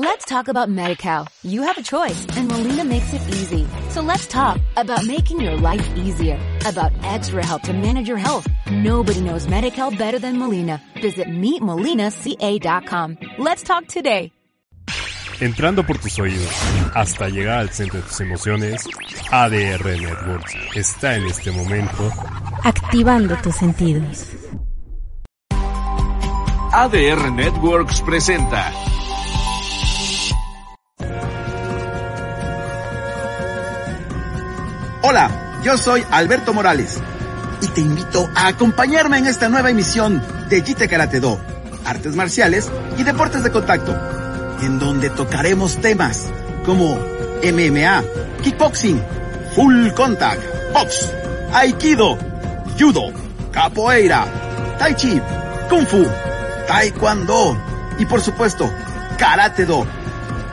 Let's talk about MediCal. You have a choice and Molina makes it easy. So let's talk about making your life easier, about extra help to manage your health. Nobody knows MediCal better than Molina. Visit meetmolinaca.com. Let's talk today. Entrando por tus oídos hasta llegar al centro de tus emociones, ADR Networks está en este momento activando tus sentidos. ADR Networks presenta Hola, yo soy Alberto Morales y te invito a acompañarme en esta nueva emisión de Jite Karate Do, artes marciales y deportes de contacto, en donde tocaremos temas como MMA, kickboxing, full contact, box, aikido, judo, capoeira, tai chi, kung fu, taekwondo y por supuesto, karate do.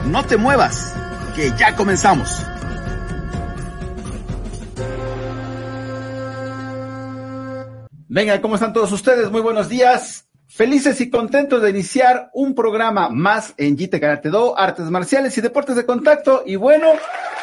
No te muevas, que ya comenzamos. Venga, ¿cómo están todos ustedes? Muy buenos días. Felices y contentos de iniciar un programa más en Jite Karate Do, artes marciales y deportes de contacto. Y bueno,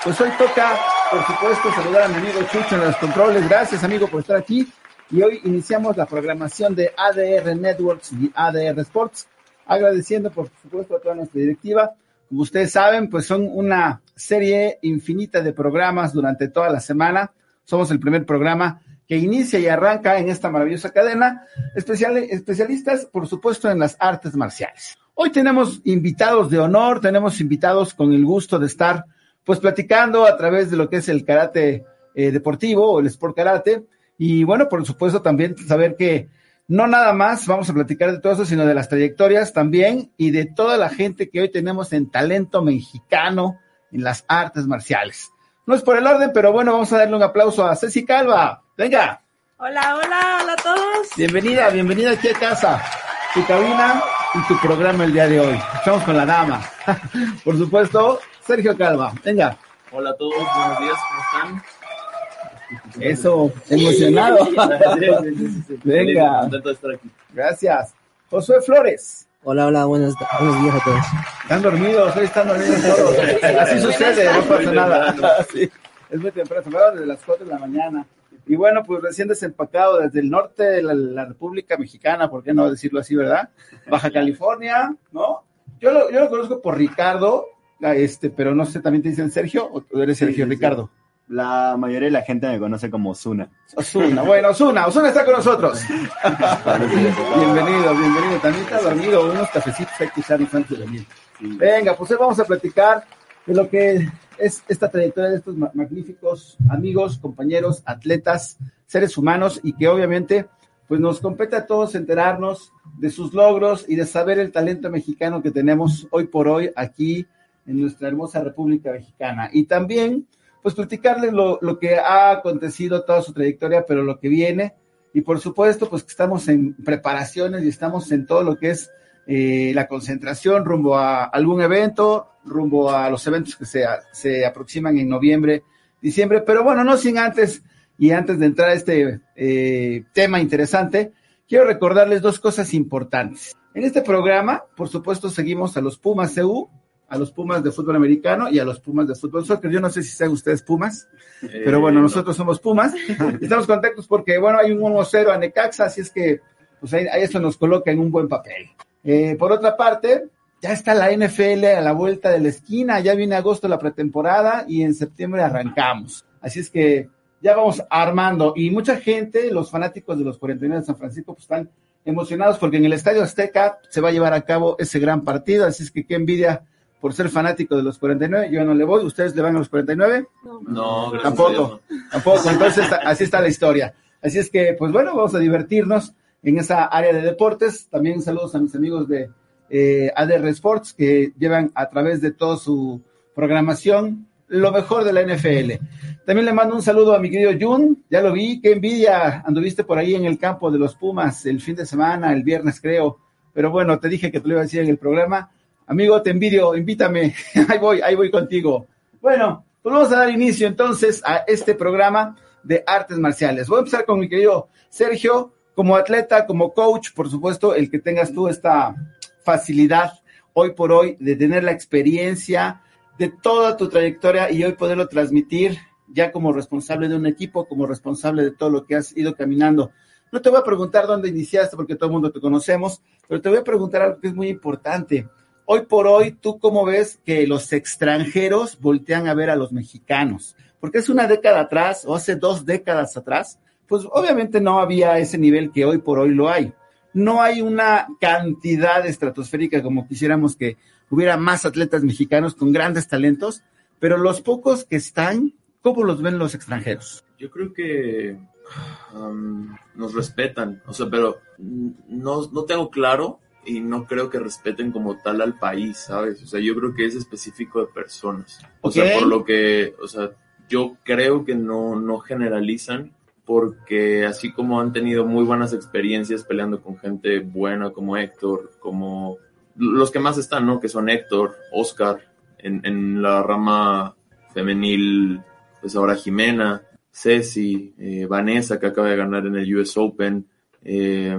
pues hoy toca, por supuesto, saludar a mi amigo Chucho en los controles. Gracias, amigo, por estar aquí. Y hoy iniciamos la programación de ADR Networks y ADR Sports, agradeciendo, por supuesto, a toda nuestra directiva. Como ustedes saben, pues son una serie infinita de programas durante toda la semana. Somos el primer programa que inicia y arranca en esta maravillosa cadena, especial, especialistas, por supuesto, en las artes marciales. Hoy tenemos invitados de honor, tenemos invitados con el gusto de estar, pues, platicando a través de lo que es el karate eh, deportivo o el sport karate. Y bueno, por supuesto, también saber que no nada más vamos a platicar de todo eso, sino de las trayectorias también y de toda la gente que hoy tenemos en talento mexicano en las artes marciales. No es por el orden, pero bueno, vamos a darle un aplauso a Ceci Calva. Venga. Hola, hola, hola a todos. Bienvenida, bienvenida aquí a casa. Tu cabina y tu programa el día de hoy. Estamos con la dama. Por supuesto, Sergio Calva. Venga. Hola a todos, buenos días, ¿cómo están? Eso, emocionado. Venga. Contento de estar aquí. Gracias. Josué Flores. Hola, hola, buenos, buenos días a todos. Están dormidos, hoy están dormidos todos. Así sucede, no pasa nada. Sí, es muy temprano, desde las 4 de la mañana. Y bueno, pues recién desempacado desde el norte de la, la, República Mexicana, ¿por qué no decirlo así, verdad? Baja California, ¿no? Yo lo, yo lo conozco por Ricardo, este, pero no sé, ¿también te dicen Sergio o tú eres Sergio Sí, sí, Ricardo? La mayoría de la gente me conoce como Osuna. Osuna, bueno, Osuna, Osuna está con nosotros. bienvenido, bienvenido. También está dormido, unos cafecitos hay que echar antes de venir. Venga, pues hoy vamos a platicar de lo que es esta trayectoria de estos ma- magníficos amigos, compañeros, atletas, seres humanos y que obviamente pues nos compete a todos enterarnos de sus logros y de saber el talento mexicano que tenemos hoy por hoy aquí en nuestra hermosa República Mexicana. Y también pues platicarles lo, lo que ha acontecido, toda su trayectoria, pero lo que viene. Y por supuesto, pues que estamos en preparaciones y estamos en todo lo que es eh, la concentración rumbo a algún evento, rumbo a los eventos que se, se aproximan en noviembre, diciembre. Pero bueno, no sin antes, y antes de entrar a este eh, tema interesante, quiero recordarles dos cosas importantes. En este programa, por supuesto, seguimos a los Pumas CU, a los Pumas de fútbol americano y a los Pumas de fútbol soccer. Yo no sé si sean ustedes Pumas, pero bueno, nosotros somos Pumas. Estamos contentos porque, bueno, hay un 1-0 a Necaxa, así es que, pues ahí, ahí eso nos coloca en un buen papel. Eh, por otra parte, ya está la NFL a la vuelta de la esquina, ya viene agosto la pretemporada y en septiembre arrancamos. Así es que ya vamos armando y mucha gente, los fanáticos de los 49 de San Francisco, pues están emocionados porque en el Estadio Azteca se va a llevar a cabo ese gran partido, así es que qué envidia por ser fanático de los 49, yo no le voy, ¿ustedes le van a los 49? No, gracias a Dios, Tampoco, tampoco, entonces así está la historia. Así es que, pues bueno, vamos a divertirnos en esa área de deportes. También saludos a mis amigos de eh, ADR Sports que llevan a través de toda su programación lo mejor de la NFL. También le mando un saludo a mi querido Jun, ya lo vi, qué envidia, anduviste por ahí en el campo de los Pumas el fin de semana, el viernes creo, pero bueno, te dije que te lo iba a decir en el programa. Amigo, te envidio, invítame, ahí voy, ahí voy contigo. Bueno, pues vamos a dar inicio entonces a este programa de artes marciales. Voy a empezar con mi querido Sergio, como atleta, como coach, por supuesto, el que tengas tú esta facilidad hoy por hoy, de tener la experiencia de toda tu trayectoria y hoy poderlo transmitir ya como responsable de un equipo, como responsable de todo lo que has ido caminando. No te voy a preguntar dónde iniciaste porque todo el mundo te conocemos, pero te voy a preguntar algo que es muy importante. Hoy por hoy, ¿tú cómo ves que los extranjeros voltean a ver a los mexicanos? Porque es una década atrás o hace dos décadas atrás, pues obviamente no había ese nivel que hoy por hoy lo hay. No hay una cantidad estratosférica como quisiéramos que hubiera más atletas mexicanos con grandes talentos, pero los pocos que están, ¿cómo los ven los extranjeros? Yo creo que um, nos respetan, o sea, pero no, no tengo claro y no creo que respeten como tal al país, ¿sabes? O sea, yo creo que es específico de personas. O sea, por lo que, o sea, yo creo que no, no generalizan porque así como han tenido muy buenas experiencias peleando con gente buena como Héctor, como los que más están, ¿no? Que son Héctor, Oscar, en, en la rama femenil, pues ahora Jimena, Ceci, eh, Vanessa, que acaba de ganar en el US Open, eh,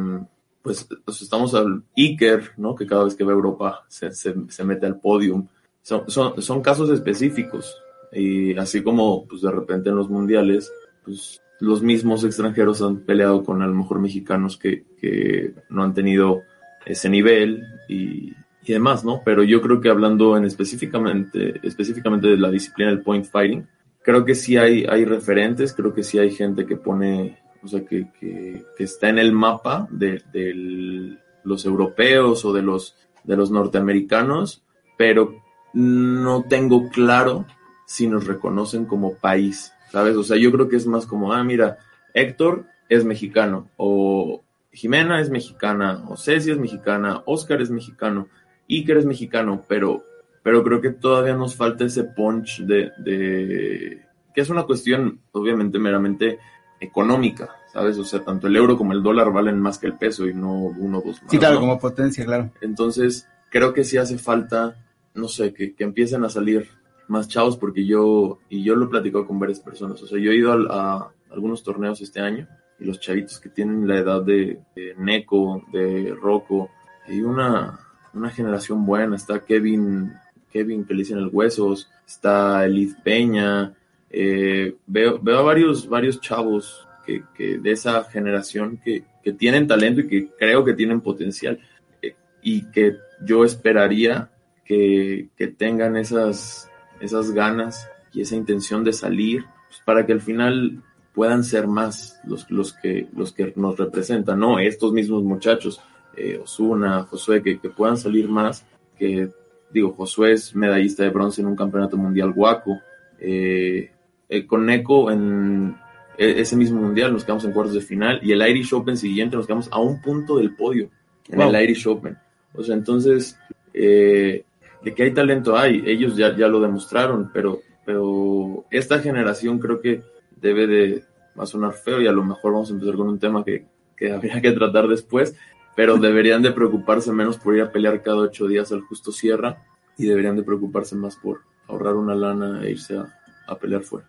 pues, pues, estamos al Iker, ¿no? Que cada vez que va Europa se, se, se mete al podium. Son, son, son, casos específicos. Y así como, pues de repente en los mundiales, pues los mismos extranjeros han peleado con a lo mejor mexicanos que, que no han tenido ese nivel y, y, demás, ¿no? Pero yo creo que hablando en específicamente, específicamente de la disciplina del point fighting, creo que sí hay, hay referentes, creo que sí hay gente que pone, o sea, que, que, está en el mapa de, de, los europeos o de los, de los norteamericanos, pero no tengo claro si nos reconocen como país, ¿sabes? O sea, yo creo que es más como, ah, mira, Héctor es mexicano, o Jimena es mexicana, o Ceci es mexicana, Oscar es mexicano, Iker es mexicano, pero, pero creo que todavía nos falta ese punch de, de, que es una cuestión obviamente meramente económica, ¿sabes? O sea, tanto el euro como el dólar valen más que el peso y no uno o dos más. Sí, claro, ¿no? como potencia, claro. Entonces, creo que sí hace falta, no sé, que, que empiecen a salir más chavos porque yo, y yo lo he platicado con varias personas, o sea, yo he ido a, algunos torneos este año y los chavitos que tienen la edad de, de Neko, de Rocco, hay una, una generación buena, está Kevin, Kevin que le dicen el Huesos, está Elith Peña, eh, veo, veo a varios, varios chavos que, que de esa generación que, que, tienen talento y que creo que tienen potencial eh, y que yo esperaría que, que tengan esas, esas ganas y esa intención de salir pues, para que al final puedan ser más los, los, que, los que nos representan, ¿no? Estos mismos muchachos, eh, Osuna, Josué, que, que, puedan salir más, que digo, Josué es medallista de bronce en un campeonato mundial guaco, eh, eh, con Neko en ese mismo mundial nos quedamos en cuartos de final y el Irish Open siguiente nos quedamos a un punto del podio en wow. el Irish Open. O sea, entonces, eh, de que hay talento hay, ellos ya, ya lo demostraron, pero, pero esta generación creo que debe de, va sonar feo y a lo mejor vamos a empezar con un tema que, que habría que tratar después, pero deberían de preocuparse menos por ir a pelear cada ocho días al justo Sierra y deberían de preocuparse más por ahorrar una lana e irse a, a pelear fuera.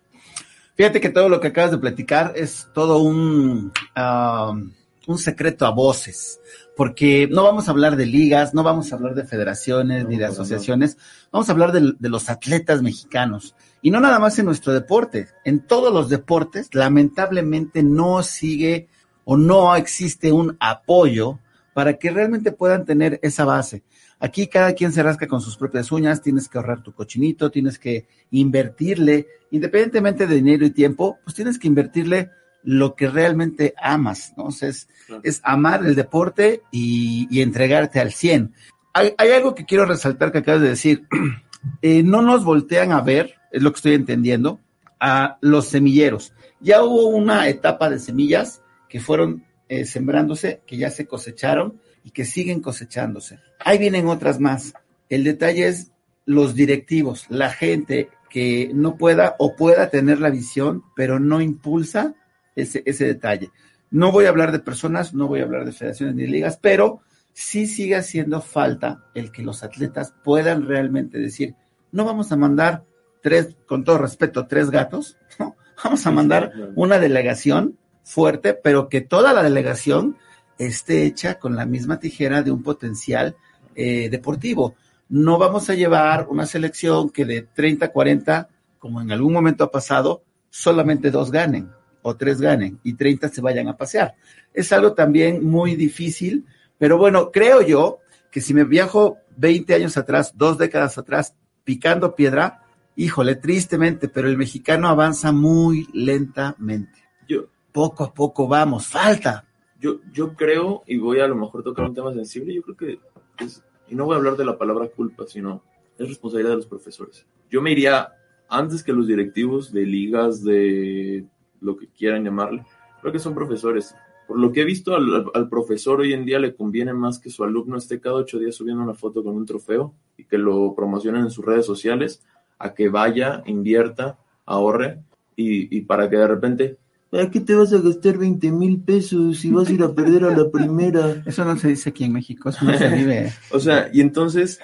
Fíjate que todo lo que acabas de platicar es todo un, uh, un secreto a voces, porque no vamos a hablar de ligas, no vamos a hablar de federaciones no, ni de asociaciones, no. vamos a hablar de, de, los atletas mexicanos. Y no nada más en nuestro deporte, en todos los deportes, lamentablemente no sigue o no existe un apoyo para que realmente puedan tener esa base. Aquí cada quien se rasca con sus propias uñas, tienes que ahorrar tu cochinito, tienes que invertirle, independientemente de dinero y tiempo, pues tienes que invertirle lo que realmente amas, ¿no? O sea, es, claro. es amar el deporte y, y, entregarte al 100. Hay, hay, algo que quiero resaltar que acabas de decir. Eh, no nos voltean a ver, es lo que estoy entendiendo, a los semilleros. Ya hubo una etapa de semillas que fueron eh, sembrándose, que ya se cosecharon y que siguen cosechándose. Ahí vienen otras más. El detalle es los directivos, la gente que no pueda o pueda tener la visión, pero no impulsa ese, ese detalle. No voy a hablar de personas, no voy a hablar de federaciones ni ligas, pero sí sigue haciendo falta el que los atletas puedan realmente decir, no vamos a mandar tres, con todo respeto, tres gatos, ¿no? vamos a mandar una delegación fuerte, pero que toda la delegación esté hecha con la misma tijera de un potencial eh, deportivo. no vamos a llevar una selección que de 30, 40, como en algún momento ha pasado, solamente dos ganen o tres ganen y 30 se vayan a pasear. Es algo también muy difícil, pero bueno, creo yo que si me viajo 20 años atrás, dos décadas atrás, picando piedra, híjole, tristemente, pero el mexicano avanza muy lentamente. Yo, poco a poco vamos, falta. Yo, yo creo, y voy a lo mejor tocar un tema sensible, yo creo que es, y no voy a hablar de la palabra culpa, sino es responsabilidad de los profesores. Yo me iría antes que los directivos de ligas, de lo que quieran llamarle, creo que son profesores. Por lo que he visto, al, al, profesor hoy en día le conviene más que su alumno esté cada ocho días subiendo una foto con un trofeo y que lo promocionen en sus redes sociales, a que vaya, invierta, ahorre y, y para que de repente, ¿a qué te vas a gastar 20 mil pesos si vas a ir a perder a la primera? Eso no se dice aquí en México, eso no se vive. o sea, y entonces,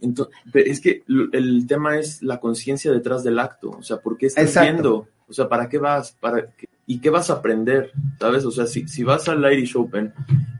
entonces, es que el tema es la conciencia detrás del acto, o sea, ¿por qué estás Exacto. viendo? O sea, ¿para qué vas? ¿Para qué? ¿Y qué vas a aprender? ¿Sabes? O sea, si, si vas al Irish Open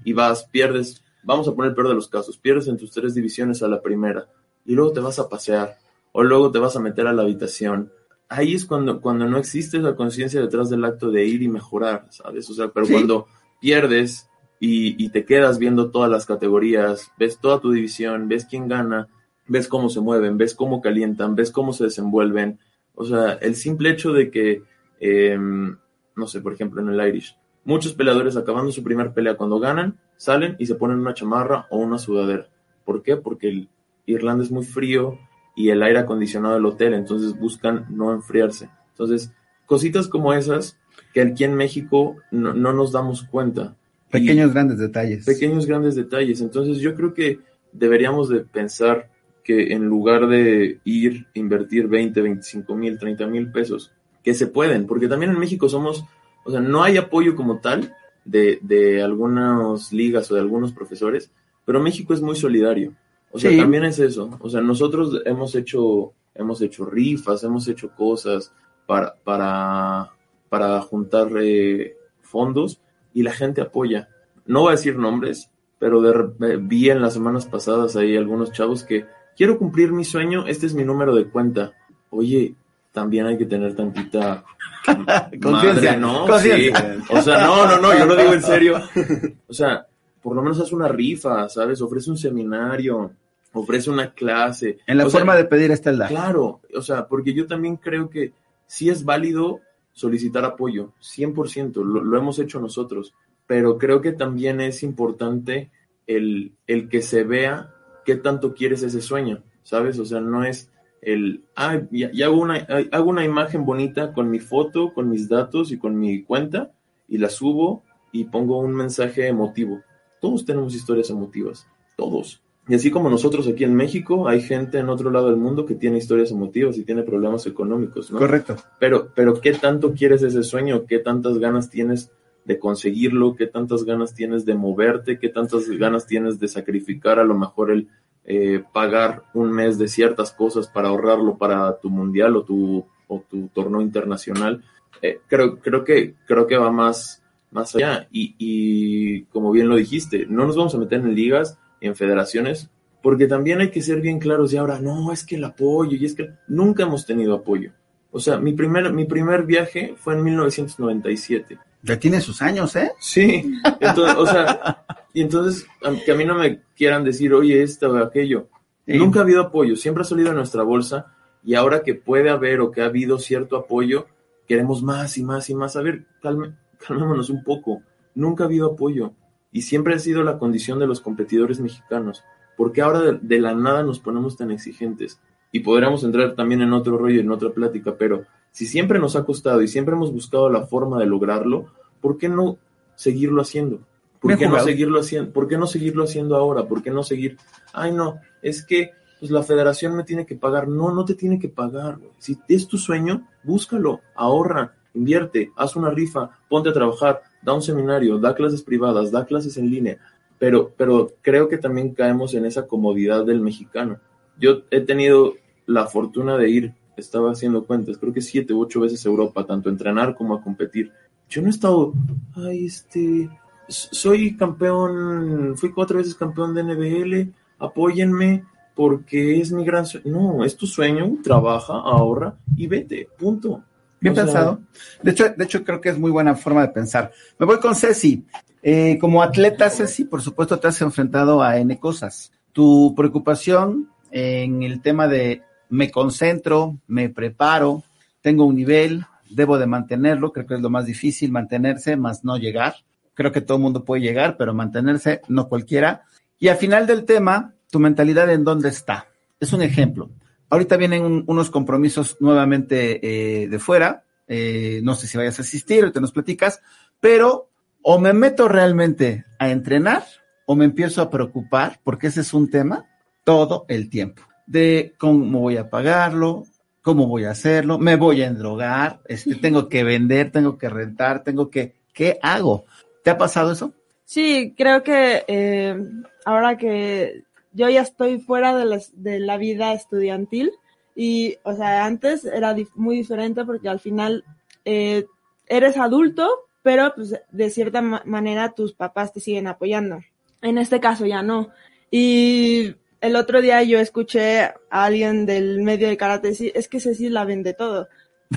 y vas, pierdes, vamos a poner el peor de los casos, pierdes en tus tres divisiones a la primera y luego te vas a pasear o luego te vas a meter a la habitación. Ahí es cuando, cuando no existe esa conciencia detrás del acto de ir y mejorar, ¿sabes? O sea, pero Sí. cuando pierdes y, y te quedas viendo todas las categorías, ves toda tu división, ves quién gana, ves cómo se mueven, ves cómo calientan, ves cómo se desenvuelven. O sea, el simple hecho de que, eh, no sé, por ejemplo, en el Irish, muchos peleadores acabando su primer pelea cuando ganan, salen y se ponen una chamarra o una sudadera. ¿Por qué? Porque el Irlanda es muy frío y el aire acondicionado del hotel, entonces buscan no enfriarse. Entonces, cositas como esas que aquí en México no, no nos damos cuenta. Y- Pequeños grandes detalles. pequeños grandes detalles. Entonces yo creo que deberíamos de pensar que en lugar de ir, invertir 20, 25 mil, 30 mil pesos, que se pueden, porque también en México somos, o sea, no hay apoyo como tal de, de algunas ligas o de algunos profesores, pero México es muy solidario. O sea, Sí. también es eso. O sea, nosotros hemos hecho, hemos hecho rifas, hemos hecho cosas para, para, para juntar eh, fondos y la gente apoya. No voy a decir nombres, pero de eh, vi en las semanas pasadas ahí algunos chavos que quiero cumplir mi sueño, este es mi número de cuenta. Oye, también hay que tener tantita Conciencia, ¿no? Sí. O sea, no, no, no, yo lo digo en serio. O sea, por lo menos haz una rifa, ¿sabes? Ofrece un seminario, ofrece una clase. En la O sea, forma de pedir está el dar. Claro, o sea, porque yo también creo que sí es válido solicitar apoyo, 100%, lo, lo hemos hecho nosotros, pero creo que también es importante el, el que se vea qué tanto quieres ese sueño, ¿sabes? O sea, no es el, ah, ya, ya hago, una, hago una imagen bonita con mi foto, con mis datos y con mi cuenta y la subo y pongo un mensaje emotivo. Todos tenemos historias emotivas, todos. Y así como nosotros aquí en México, hay gente en otro lado del mundo que tiene historias emotivas y tiene problemas económicos, ¿no? Correcto. Pero, pero ¿qué tanto quieres ese sueño? ¿Qué tantas ganas tienes de conseguirlo? ¿Qué tantas ganas tienes de moverte? ¿Qué tantas ganas tienes de sacrificar a lo mejor el eh, pagar un mes de ciertas cosas para ahorrarlo para tu mundial o tu, o tu torneo internacional? Eh, creo, creo, que, creo que va más, más allá. Y, y como bien lo dijiste, no nos vamos a meter en ligas, en federaciones, porque también hay que ser bien claros y ahora, no, es que el apoyo, y es que nunca hemos tenido apoyo. O sea, mi primer, mi primer viaje fue en 1997. Ya tiene sus años, ¿eh? Sí, entonces, o sea, y entonces que a mí no me quieran decir, oye, esto o aquello. Sí. Nunca ha habido apoyo, siempre ha salido de nuestra bolsa y ahora que puede haber o que ha habido cierto apoyo, queremos más y más y más. A ver, calme, calmémonos un poco. Nunca ha habido apoyo y siempre ha sido la condición de los competidores mexicanos. porque ahora de, de la nada nos ponemos tan exigentes? Y podríamos entrar también en otro rollo, en otra plática, pero si siempre nos ha costado y siempre hemos buscado la forma de lograrlo, ¿por qué no seguirlo haciendo? ¿Por qué no seguirlo haciendo? ¿Por qué no seguirlo haciendo ahora? ¿Por qué no seguir? Ay, no, es que pues la federación me tiene que pagar. No, no te tiene que pagar. Si es tu sueño, búscalo, ahorra, invierte, haz una rifa, ponte a trabajar, da un seminario, da clases privadas, da clases en línea. Pero, pero creo que también caemos en esa comodidad del mexicano. Yo he tenido la fortuna de ir, estaba haciendo cuentas, creo que siete u ocho veces Europa, tanto a entrenar como a competir. Yo no he estado, ay, este, soy campeón, fui cuatro veces campeón de NBL, apóyenme, porque es mi gran sueño. No, es tu sueño, trabaja, ahorra y vete, punto. Bien O sea, pensado. De hecho, de hecho, creo que es muy buena forma de pensar. Me voy con Ceci. Eh, como atleta, Ceci, por supuesto, te has enfrentado a N cosas. Tu preocupación en el tema de me concentro, me preparo, tengo un nivel, debo de mantenerlo, creo que es lo más difícil, mantenerse, más no llegar. Creo que todo el mundo puede llegar, pero mantenerse, no cualquiera. Y al final del tema, tu mentalidad en dónde está. Es un ejemplo. Ahorita vienen un- unos compromisos nuevamente eh, de fuera. eh, no sé si vayas a asistir, ahorita nos platicas, pero o me meto realmente a entrenar o me empiezo a preocupar, porque ese es un tema todo el tiempo, de cómo voy a pagarlo, cómo voy a hacerlo, me voy a endrogar, este, tengo que vender, tengo que rentar, tengo que, ¿qué hago? ¿Te ha pasado eso? Sí, creo que eh, ahora que yo ya estoy fuera de, las- de la vida estudiantil y, o sea, antes era dif- muy diferente porque al final eh, eres adulto, pero pues de cierta ma- manera tus papás te siguen apoyando. En este caso ya no. Y el otro día yo escuché a alguien del medio de karate decir, es que Ceci la vende todo.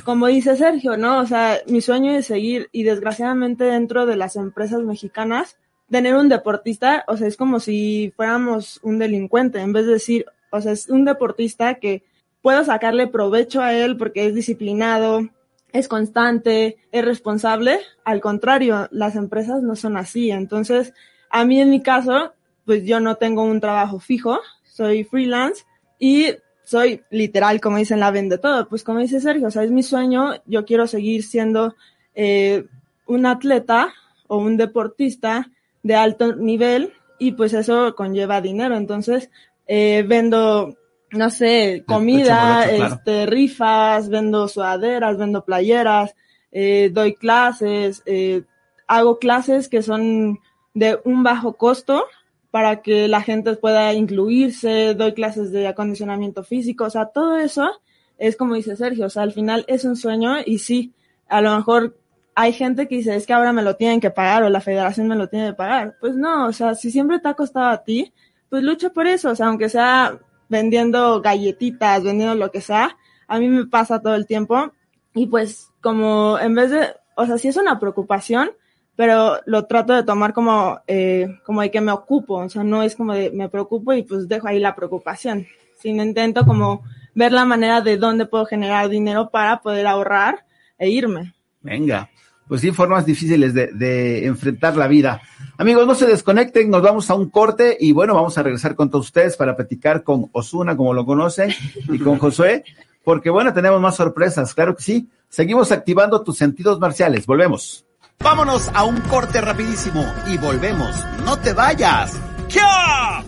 Como dice Sergio, ¿no? O sea, mi sueño es seguir y desgraciadamente dentro de las empresas mexicanas, tener un deportista, o sea, es como si fuéramos un delincuente, en vez de decir, o sea, es un deportista que puedo sacarle provecho a él porque es disciplinado, es constante, es responsable. Al contrario, las empresas no son así. Entonces, a mí en mi caso, pues yo no tengo un trabajo fijo, soy freelance y soy literal, como dicen, la vende todo. Pues como dice Sergio, o sea, es mi sueño, yo quiero seguir siendo eh, un atleta o un deportista de alto nivel y pues eso conlleva dinero. Entonces, eh, vendo, no sé, comida, morocho, claro. este, rifas, vendo sudaderas, vendo playeras, eh, doy clases, eh, hago clases que son de un bajo costo para que la gente pueda incluirse, doy clases de acondicionamiento físico, o sea, todo eso es como dice Sergio, o sea, al final es un sueño y sí, a lo mejor hay gente que dice, es que ahora me lo tienen que pagar o la federación me lo tiene que pagar. Pues no, o sea, si siempre te ha costado a ti, pues lucha por eso, o sea, aunque sea vendiendo galletitas, vendiendo lo que sea, a mí me pasa todo el tiempo y pues como en vez de, o sea, sí es una preocupación, pero lo trato de tomar como, eh, como de que me ocupo, o sea, no es como de me preocupo y pues dejo ahí la preocupación, sino intento como ver la manera de dónde puedo generar dinero para poder ahorrar e irme. Venga, pues sí, formas difíciles de, de enfrentar la vida. Amigos, no se desconecten, nos vamos a un corte y bueno, vamos a regresar con todos ustedes para platicar con Osuna, como lo conocen, y con Josué, porque bueno, tenemos más sorpresas, claro que sí. Seguimos activando tus sentidos marciales, volvemos. Vámonos a un corte rapidísimo y volvemos. No te vayas. ¡Ya!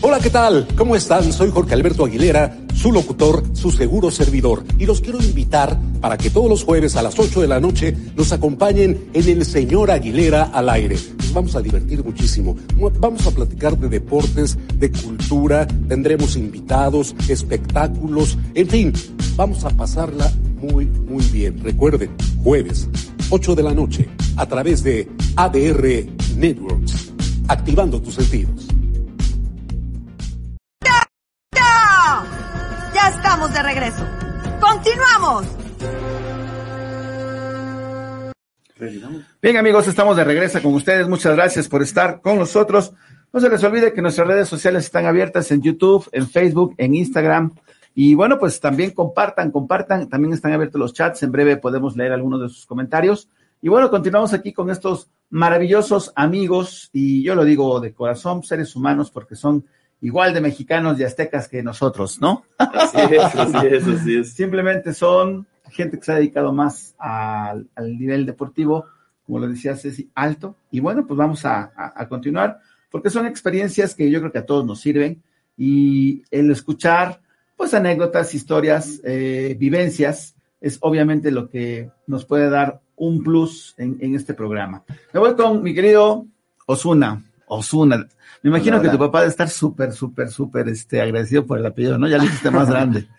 Hola, ¿qué tal? ¿Cómo están? Soy Jorge Alberto Aguilera, su locutor, su seguro servidor, y los quiero invitar para que todos los jueves a las 8 de la noche nos acompañen en el Señor Aguilera al aire. Vamos a divertir muchísimo. Vamos a platicar de deportes, de cultura, tendremos invitados, espectáculos, en fin, vamos a pasarla muy, muy bien. Recuerden, jueves, 8 de la noche, a través de ADR Networks, activando tus sentidos. Ya estamos de regreso. ¡Continuamos! Bien amigos, estamos de regreso con ustedes. Muchas gracias por estar con nosotros. No se les olvide que nuestras redes sociales están abiertas en YouTube, en Facebook, en Instagram. Y bueno, pues también compartan, compartan. También están abiertos los chats. En breve podemos leer algunos de sus comentarios. Y bueno, continuamos aquí con estos maravillosos amigos. Y yo lo digo de corazón, seres humanos, porque son igual de mexicanos y aztecas que nosotros, ¿no? Así es, así es, así es. Simplemente son gente que se ha dedicado más al, al nivel deportivo, como lo decía Ceci, alto. Y bueno, pues vamos a, a, a, continuar, porque son experiencias que yo creo que a todos nos sirven. Y el escuchar, pues, anécdotas, historias, eh, vivencias, es obviamente lo que nos puede dar un plus en, en este programa. Me voy con mi querido Osuna. Osuna. Me imagino hola, hola. que tu papá debe estar súper, súper, súper este, agradecido por el apellido, ¿no? Ya lo hiciste más grande.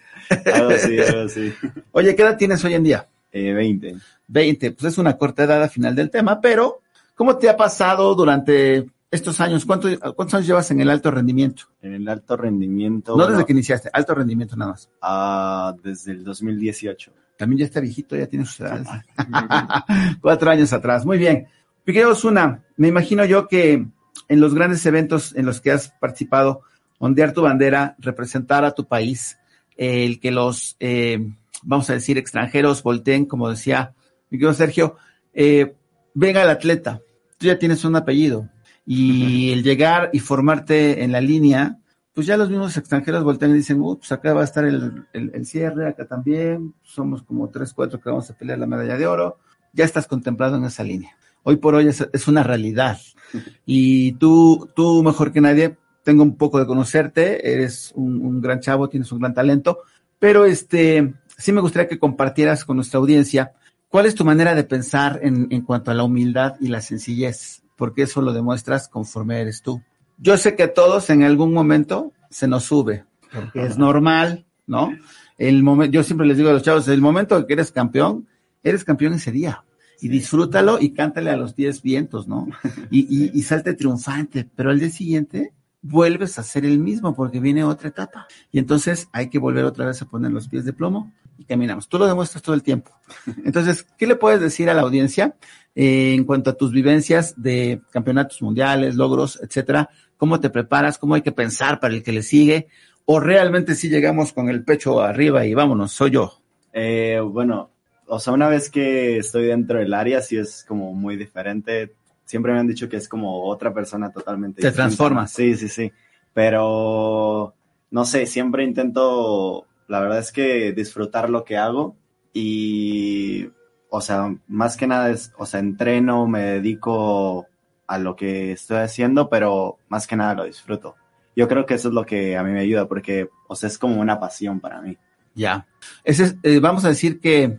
Algo así, algo así. Oye, ¿qué edad tienes hoy en día? Eh, 20. 20, pues es una corta edad a final del tema, pero ¿cómo te ha pasado durante estos años? ¿Cuánto- ¿Cuántos años llevas en el alto rendimiento? En el alto rendimiento. No desde que iniciaste, alto rendimiento nada más. ah, desde el 2018. También ya está viejito, ya tiene sus edades. Cuatro años atrás. Muy bien. Mi querido Osuna, me imagino yo que en los grandes eventos en los que has participado, ondear tu bandera, representar a tu país, eh, el que los, eh, vamos a decir, extranjeros volteen, como decía mi querido Sergio, eh, venga el atleta, tú ya tienes un apellido, y el llegar y formarte en la línea, pues ya los mismos extranjeros voltean y dicen, "Uh, pues acá va a estar el, el- el cierre, acá también, somos como tres, cuatro que vamos a pelear la medalla de oro, ya estás contemplado en esa línea. Hoy por hoy es, es una realidad. Y tú, tú mejor que nadie, tengo un poco de conocerte, eres un, un gran chavo, tienes un gran talento, pero este, sí me gustaría que compartieras con nuestra audiencia cuál es tu manera de pensar en, en cuanto a la humildad y la sencillez, porque eso lo demuestras conforme eres tú. Yo sé que a todos en algún momento se nos sube, porque es normal, ¿no? El momento, yo siempre les digo a los chavos, el momento que eres campeón, eres campeón ese día. Y disfrútalo y cántale a los diez vientos, ¿no? Y, y, y salte triunfante, pero al día siguiente vuelves a ser el mismo porque viene otra etapa. Y entonces hay que volver otra vez a poner los pies de plomo y caminamos. Tú lo demuestras todo el tiempo. Entonces, ¿qué le puedes decir a la audiencia eh, en cuanto a tus vivencias de campeonatos mundiales, logros, etcétera? ¿Cómo te preparas? ¿Cómo hay que pensar para el que le sigue? ¿O realmente si llegamos con el pecho arriba y vámonos, soy yo? Eh, bueno, o sea, una vez que estoy dentro del área, sí es como muy diferente. Siempre me han dicho que es como otra persona totalmente Te transformas. Sí, sí, sí. Pero, no sé, siempre intento, la verdad es que disfrutar lo que hago y, o sea, más que nada es, o sea, entreno, me dedico a lo que estoy haciendo, pero más que nada lo disfruto. Yo creo que eso es lo que a mí me ayuda porque, o sea, es como una pasión para mí. Ya. Ese es, eh, vamos a decir que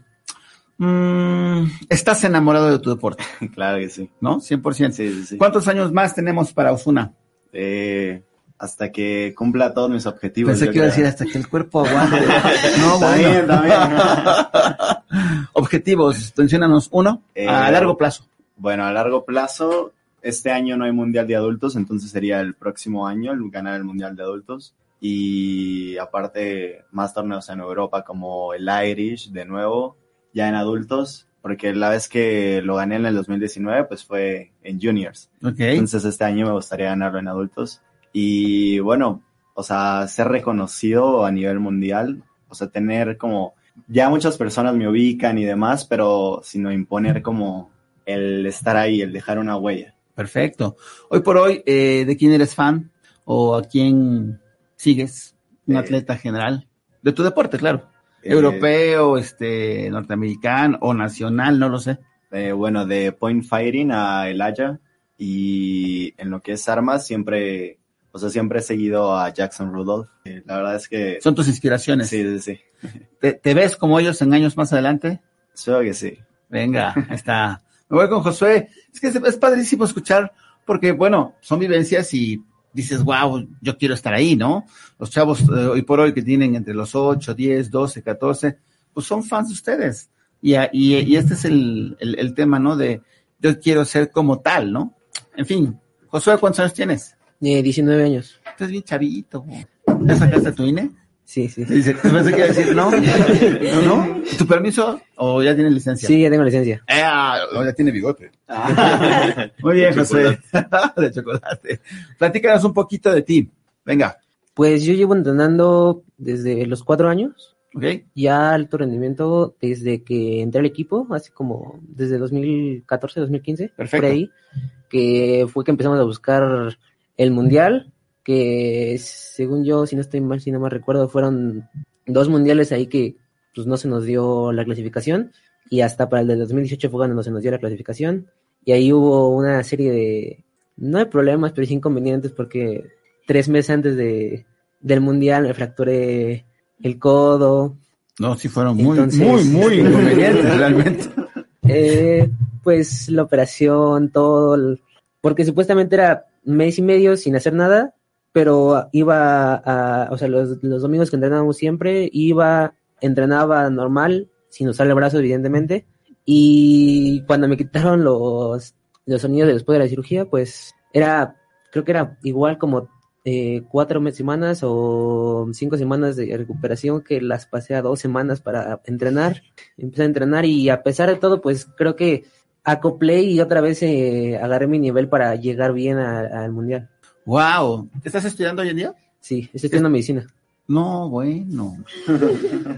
mm, estás enamorado de tu deporte, Claro que sí. ¿no? 100%. Sí, sí, sí. ¿Cuántos años más tenemos para Osuna? Eh, hasta que cumpla todos mis objetivos. Pensé que iba a creo. decir hasta que el cuerpo aguante. No, También, bueno. Objetivos, menciónanos uno Eh, a largo plazo. Bueno, a largo plazo, este año no hay mundial de adultos, entonces sería el próximo año el ganar el mundial de adultos. Y aparte, más torneos en Europa como el Irish, de nuevo, ya en adultos, porque la vez que lo gané en el 2019, pues fue en juniors. Entonces este año me gustaría ganarlo en adultos. Y bueno, o sea, ser reconocido a nivel mundial, o sea, tener como, ya muchas personas me ubican y demás, pero sino imponer como el estar ahí, el dejar una huella. Perfecto. Hoy por hoy, eh, ¿de quién eres fan? ¿O a quién sigues? Un Eh, atleta general. De tu deporte, claro. Eh, Europeo, este, norteamericano o nacional, no lo sé. Eh, bueno, de point fighting a el Haya y en lo que es armas siempre, o sea, siempre he seguido a Jackson Rudolph. Eh, la verdad es que Son tus inspiraciones. sí, sí, sí. ¿Te, te ves como ellos en años más adelante? Espero que sí. Venga, está. Me voy con Josué. Es que es, es padrísimo escuchar porque, bueno, son vivencias y dices, wow, yo quiero estar ahí, ¿no? Los chavos eh, hoy por hoy que tienen entre los 8, 10, 12, 14, pues son fans de ustedes. Y, y, y este es el, el, el tema, ¿no? De yo quiero ser como tal, ¿no? En fin, Josué, ¿cuántos años tienes? Eh, 19 años. Estás bien chavito. ¿Ya sacaste tu INE? Sí, sí. Dice, pensé que iba a decir, no, no, no. ¿Tu permiso o ya tienes licencia? Sí, ya tengo licencia. Eh, ah, o ya tiene bigote. Muy bien, José. de chocolate. Platícanos un poquito de ti. Venga. Pues yo llevo entrenando desde los cuatro años, ¿Ok? ya alto rendimiento desde que entré al equipo, así como desde 2014, 2015, Perfecto. por ahí, que fue que empezamos a buscar el mundial, que según yo, si no estoy mal, si no me recuerdo, fueron dos mundiales ahí que pues no se nos dio la clasificación. Y hasta para el de 2018 fue cuando se nos dio la clasificación. Y ahí hubo una serie de, no hay problemas, pero sí inconvenientes porque tres meses antes de, del mundial me fracturé el codo, No, sí fueron muy, Entonces- muy, muy inconvenientes, realmente. eh, pues la operación, todo, porque supuestamente era mes y medio sin hacer nada, pero iba a, o sea, los, los domingos que entrenábamos siempre, iba, entrenaba normal sin usar el brazo, evidentemente. Y cuando me quitaron los, los sonidos después de la cirugía, pues era, creo que era igual como eh, cuatro semanas o cinco semanas de recuperación que las pasé a dos semanas para entrenar. Empecé a entrenar y a pesar de todo, pues creo que acoplé y otra vez eh, agarré mi nivel para llegar bien al mundial. Wow. ¿Estás estudiando hoy en día? Sí, estoy estudiando medicina. No, bueno.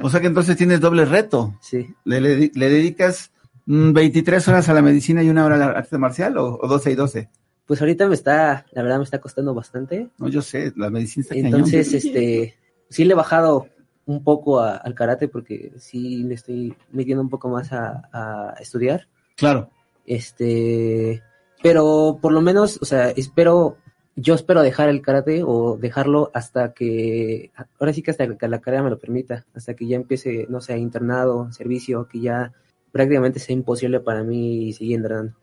O sea que entonces tienes doble reto. Sí. ¿Le, le- le dedicas mm, 23 horas a la medicina y una hora a la arte marcial o, o 12 y 12? Pues ahorita me está, la verdad me está costando bastante. No, yo sé, la medicina está Entonces, cañón. este, sí le he bajado un poco a- al karate porque sí le estoy metiendo un poco más a, a estudiar. Claro. Este, pero por lo menos, o sea, espero, yo espero dejar el karate o dejarlo hasta que, ahora sí que hasta que la carrera me lo permita, hasta que ya empiece, no sé, internado, servicio, que ya prácticamente sea imposible para mí seguir entrenando.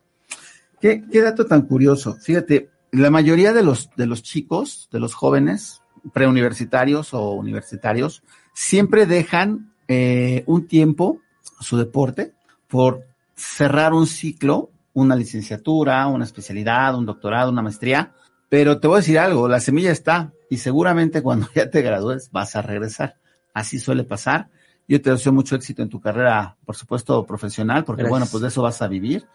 ¿Qué, dato tan curioso. Fíjate, la mayoría de los, de los chicos, de los jóvenes, preuniversitarios o universitarios, siempre dejan eh, un tiempo su deporte por cerrar un ciclo, una licenciatura, una especialidad, un doctorado, una maestría. Pero te voy a decir algo, la semilla está y seguramente cuando ya te gradúes vas a regresar. Así suele pasar. Yo te deseo mucho éxito en tu carrera, por supuesto, profesional, porque Gracias. bueno, pues de eso vas a vivir.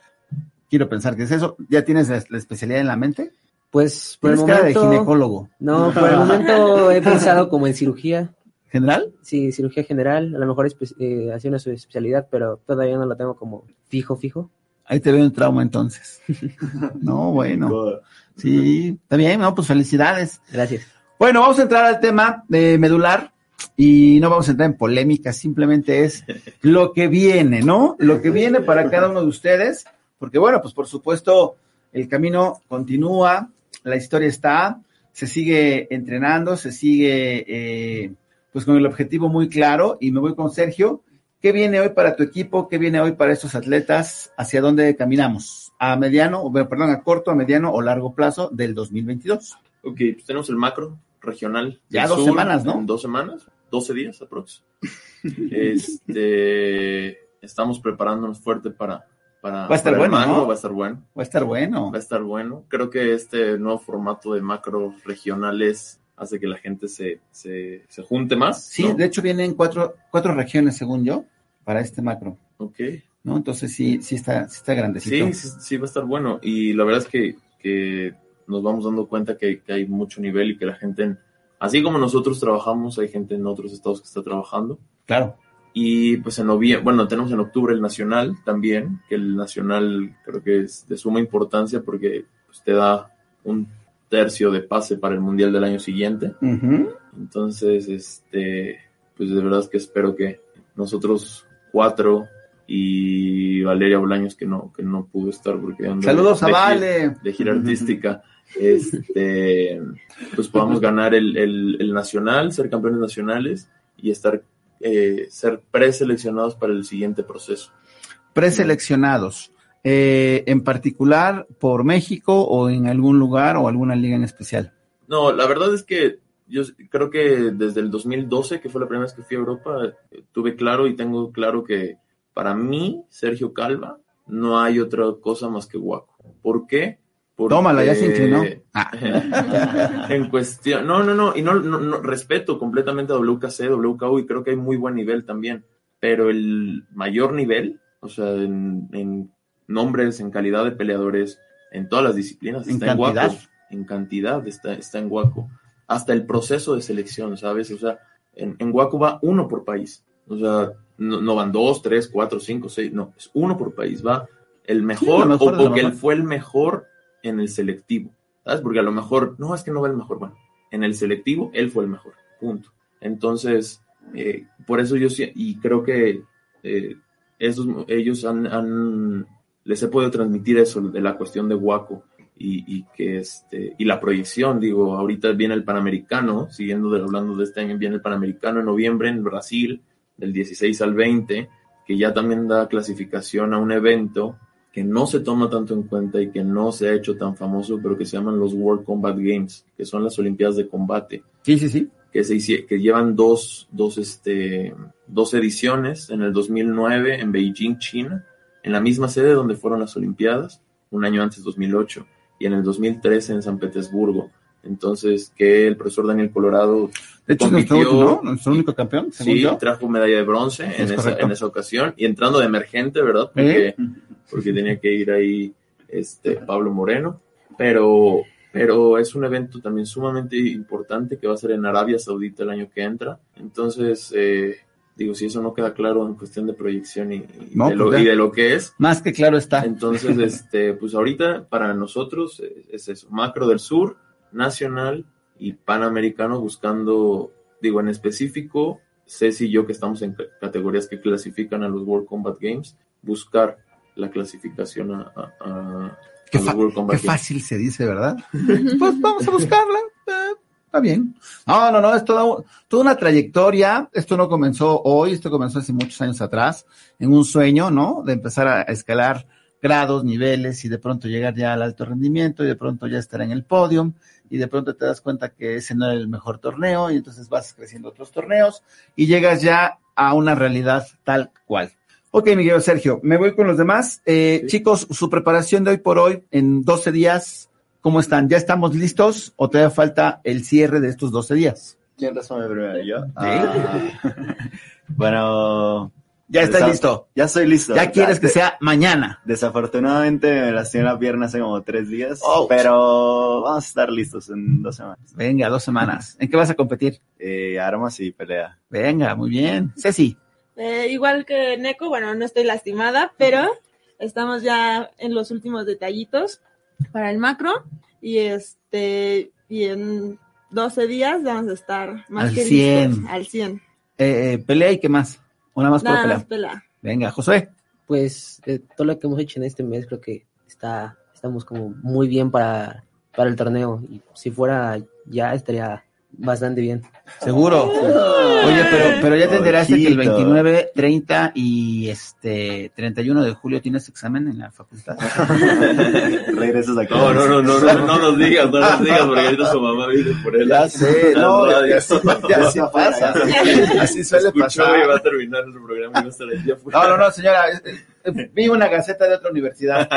Quiero pensar que es eso. ¿Ya tienes la, la especialidad en la mente? Pues por el cara de momento- ginecólogo. No, por el momento he pensado como en cirugía. ¿General? Sí, cirugía general, a lo mejor eh, hacer una especialidad, pero todavía no la tengo como fijo, fijo. Ahí te veo en trauma entonces. no, bueno. Sí, está bien, no, pues felicidades. Gracias. Bueno, vamos a entrar al tema de medular y no vamos a entrar en polémica, simplemente es lo que viene, ¿no? Lo que viene para cada uno de ustedes, porque bueno, pues por supuesto el camino continúa, la historia está, se sigue entrenando, se sigue eh, pues con el objetivo muy claro y me voy con Sergio. ¿Qué viene hoy para tu equipo? ¿Qué viene hoy para estos atletas? ¿Hacia dónde caminamos? ¿A mediano, perdón, a corto, a mediano o largo plazo del 2022? Ok, pues tenemos el macro regional. Ya dos sur semanas, ¿no? en dos semanas, 12 días aprox. este, estamos preparándonos fuerte para, para, Va a estar bueno, ¿no? va a estar bueno. Va a estar bueno. Va a estar bueno. Creo que este nuevo formato de macro regionales hace que la gente se, se, se junte más. Sí, ¿no? de hecho vienen cuatro, cuatro regiones, según yo, para este macro. Ok. ¿No? Entonces sí, sí está, sí está grandecito. Sí, sí, sí va a estar bueno. Y la verdad es que, que nos vamos dando cuenta que, que hay mucho nivel y que la gente, en- así como nosotros trabajamos, hay gente en otros estados que está trabajando. Claro. Y pues en noviembre, bueno, tenemos en octubre el nacional también, que el nacional creo que es de suma importancia porque pues, te da un tercio de pase para el mundial del año siguiente. Entonces, este, pues de verdad que espero que nosotros cuatro y Valeria Bolaños que no, que no pudo estar porque ando Saludos de, a Vale. gira- de gira artística, este, pues podamos ganar el, el, el nacional, ser campeones nacionales y estar, eh, ser preseleccionados para el siguiente proceso. Preseleccionados. Eh, en particular por México o en algún lugar o alguna liga en especial. No, la verdad es que yo creo que desde el 2012, que fue la primera vez que fui a Europa, eh, tuve claro y tengo claro que para mí, Sergio Calva, no hay otra cosa más que Guaco. ¿Por qué? Porque- Tómala, ya se inclinó. en cuestión, no, no, no, y no, no, no, respeto completamente a WKC, WKU y creo que hay muy buen nivel también, pero el mayor nivel, o sea, en, en nombres, en calidad de peleadores, en todas las disciplinas, En está en cantidad. Guaco, en cantidad está, está en Guaco, hasta el proceso de selección, ¿sabes? O sea, en, en Guaco va uno por país, o sea, no, no van dos, tres, cuatro, cinco, seis, no, es uno por país, va el mejor, o porque él fue el mejor en el selectivo, ¿sabes? Porque a lo mejor, no, es que no va el mejor, bueno, en el selectivo él fue el mejor, punto. Entonces, eh, por eso yo sí, y creo que eh, esos, ellos han, han- les he podido transmitir eso de la cuestión de Waco y, y que este, y la proyección, digo, ahorita viene el Panamericano, siguiendo de, hablando de este año, viene el Panamericano en noviembre en Brasil, del 16 al 20, que ya también da clasificación a un evento que no se toma tanto en cuenta y que no se ha hecho tan famoso, pero que se llaman los World Combat Games, que son las Olimpiadas de Combate. Sí, sí, sí. que, se que llevan dos, dos, este, dos ediciones, en el 2009 en Beijing, China, en la misma sede donde fueron las Olimpiadas, un año antes, 2008, y en el 2013 en San Petersburgo. Entonces, que el profesor Daniel Colorado De hecho, es nuestro, compitió- ¿no? nuestro único campeón, según Sí, yo. trajo medalla de bronce en Es esa, en esa ocasión y entrando de emergente, ¿verdad? Porque, ¿Eh? porque tenía que ir ahí este Pablo Moreno, pero, pero es un evento también sumamente importante que va a ser en Arabia Saudita el año que entra. Entonces, eh, digo, si eso no queda claro en cuestión de proyección y, y No, de, lo, pues y de lo que es, Más que claro está. entonces, este, pues ahorita para nosotros es eso, macro del sur, nacional y panamericano buscando, digo, en específico, Ceci y yo que estamos en ca- categorías que clasifican a los World Combat Games, buscar la clasificación a, a- a- Qué, a los fa- World Combat qué Games. fácil se dice, ¿verdad? pues vamos a buscarla. Está bien. No, no, no, es toda, toda una trayectoria. Esto no comenzó hoy, esto comenzó hace muchos años atrás, en un sueño, ¿no? De empezar a escalar grados, niveles y de pronto llegar ya al alto rendimiento y de pronto ya estar en el podio y de pronto te das cuenta que ese no era el mejor torneo y entonces vas creciendo otros torneos y llegas ya a una realidad tal cual. Ok, Miguel Sergio, me voy con los demás. Eh, Chicos, su preparación de hoy por hoy, en 12 días, ¿cómo están? ¿Ya estamos listos o todavía falta el cierre de estos 12 días? ¿Quién resume primero? ¿Yo? Ah, bueno. Ya estás listo. Ya estoy listo. Ya quieres que sea mañana. Desafortunadamente me lastimé la pierna hace como tres días, Ouch. pero vamos a estar listos en dos semanas. Venga, dos semanas. ¿En qué vas a competir? Eh, armas y pelea. Venga, muy bien. Ceci. Eh, igual que Neko, bueno, no estoy lastimada, pero estamos ya en los últimos detallitos para el macro y este y en 12 días vamos a estar más Al que 100. listos, al 100. Eh, eh, pelea y qué más. Una más Nada pelea. más pelea. Venga, José. Pues de todo lo que hemos hecho en este mes creo que está estamos como muy bien para, para el torneo y si fuera ya estaría bastante bien. Seguro. Oye, pero, pero ya te enteraste que el Ojito. 29, 30 y este 31 de julio tienes examen en la facultad. Regresas a No, no, no, no, no, no nos digas, no nos digas, porque ahorita su mamá viene por él. Ya sé, no, radio. ya sé, ya sí pasa. Así suele Escuchó pasar. y va a terminar nuestro programa y afuera. No, no, no, señora. eh, eh, Vi una gaceta de otra universidad.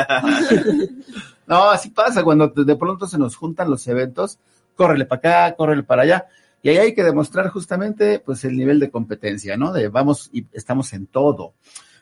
No, así pasa cuando de pronto se nos juntan los eventos. Córrele para acá, córrele para allá. Y ahí hay que demostrar justamente pues el nivel de competencia, ¿no? De vamos y estamos en todo.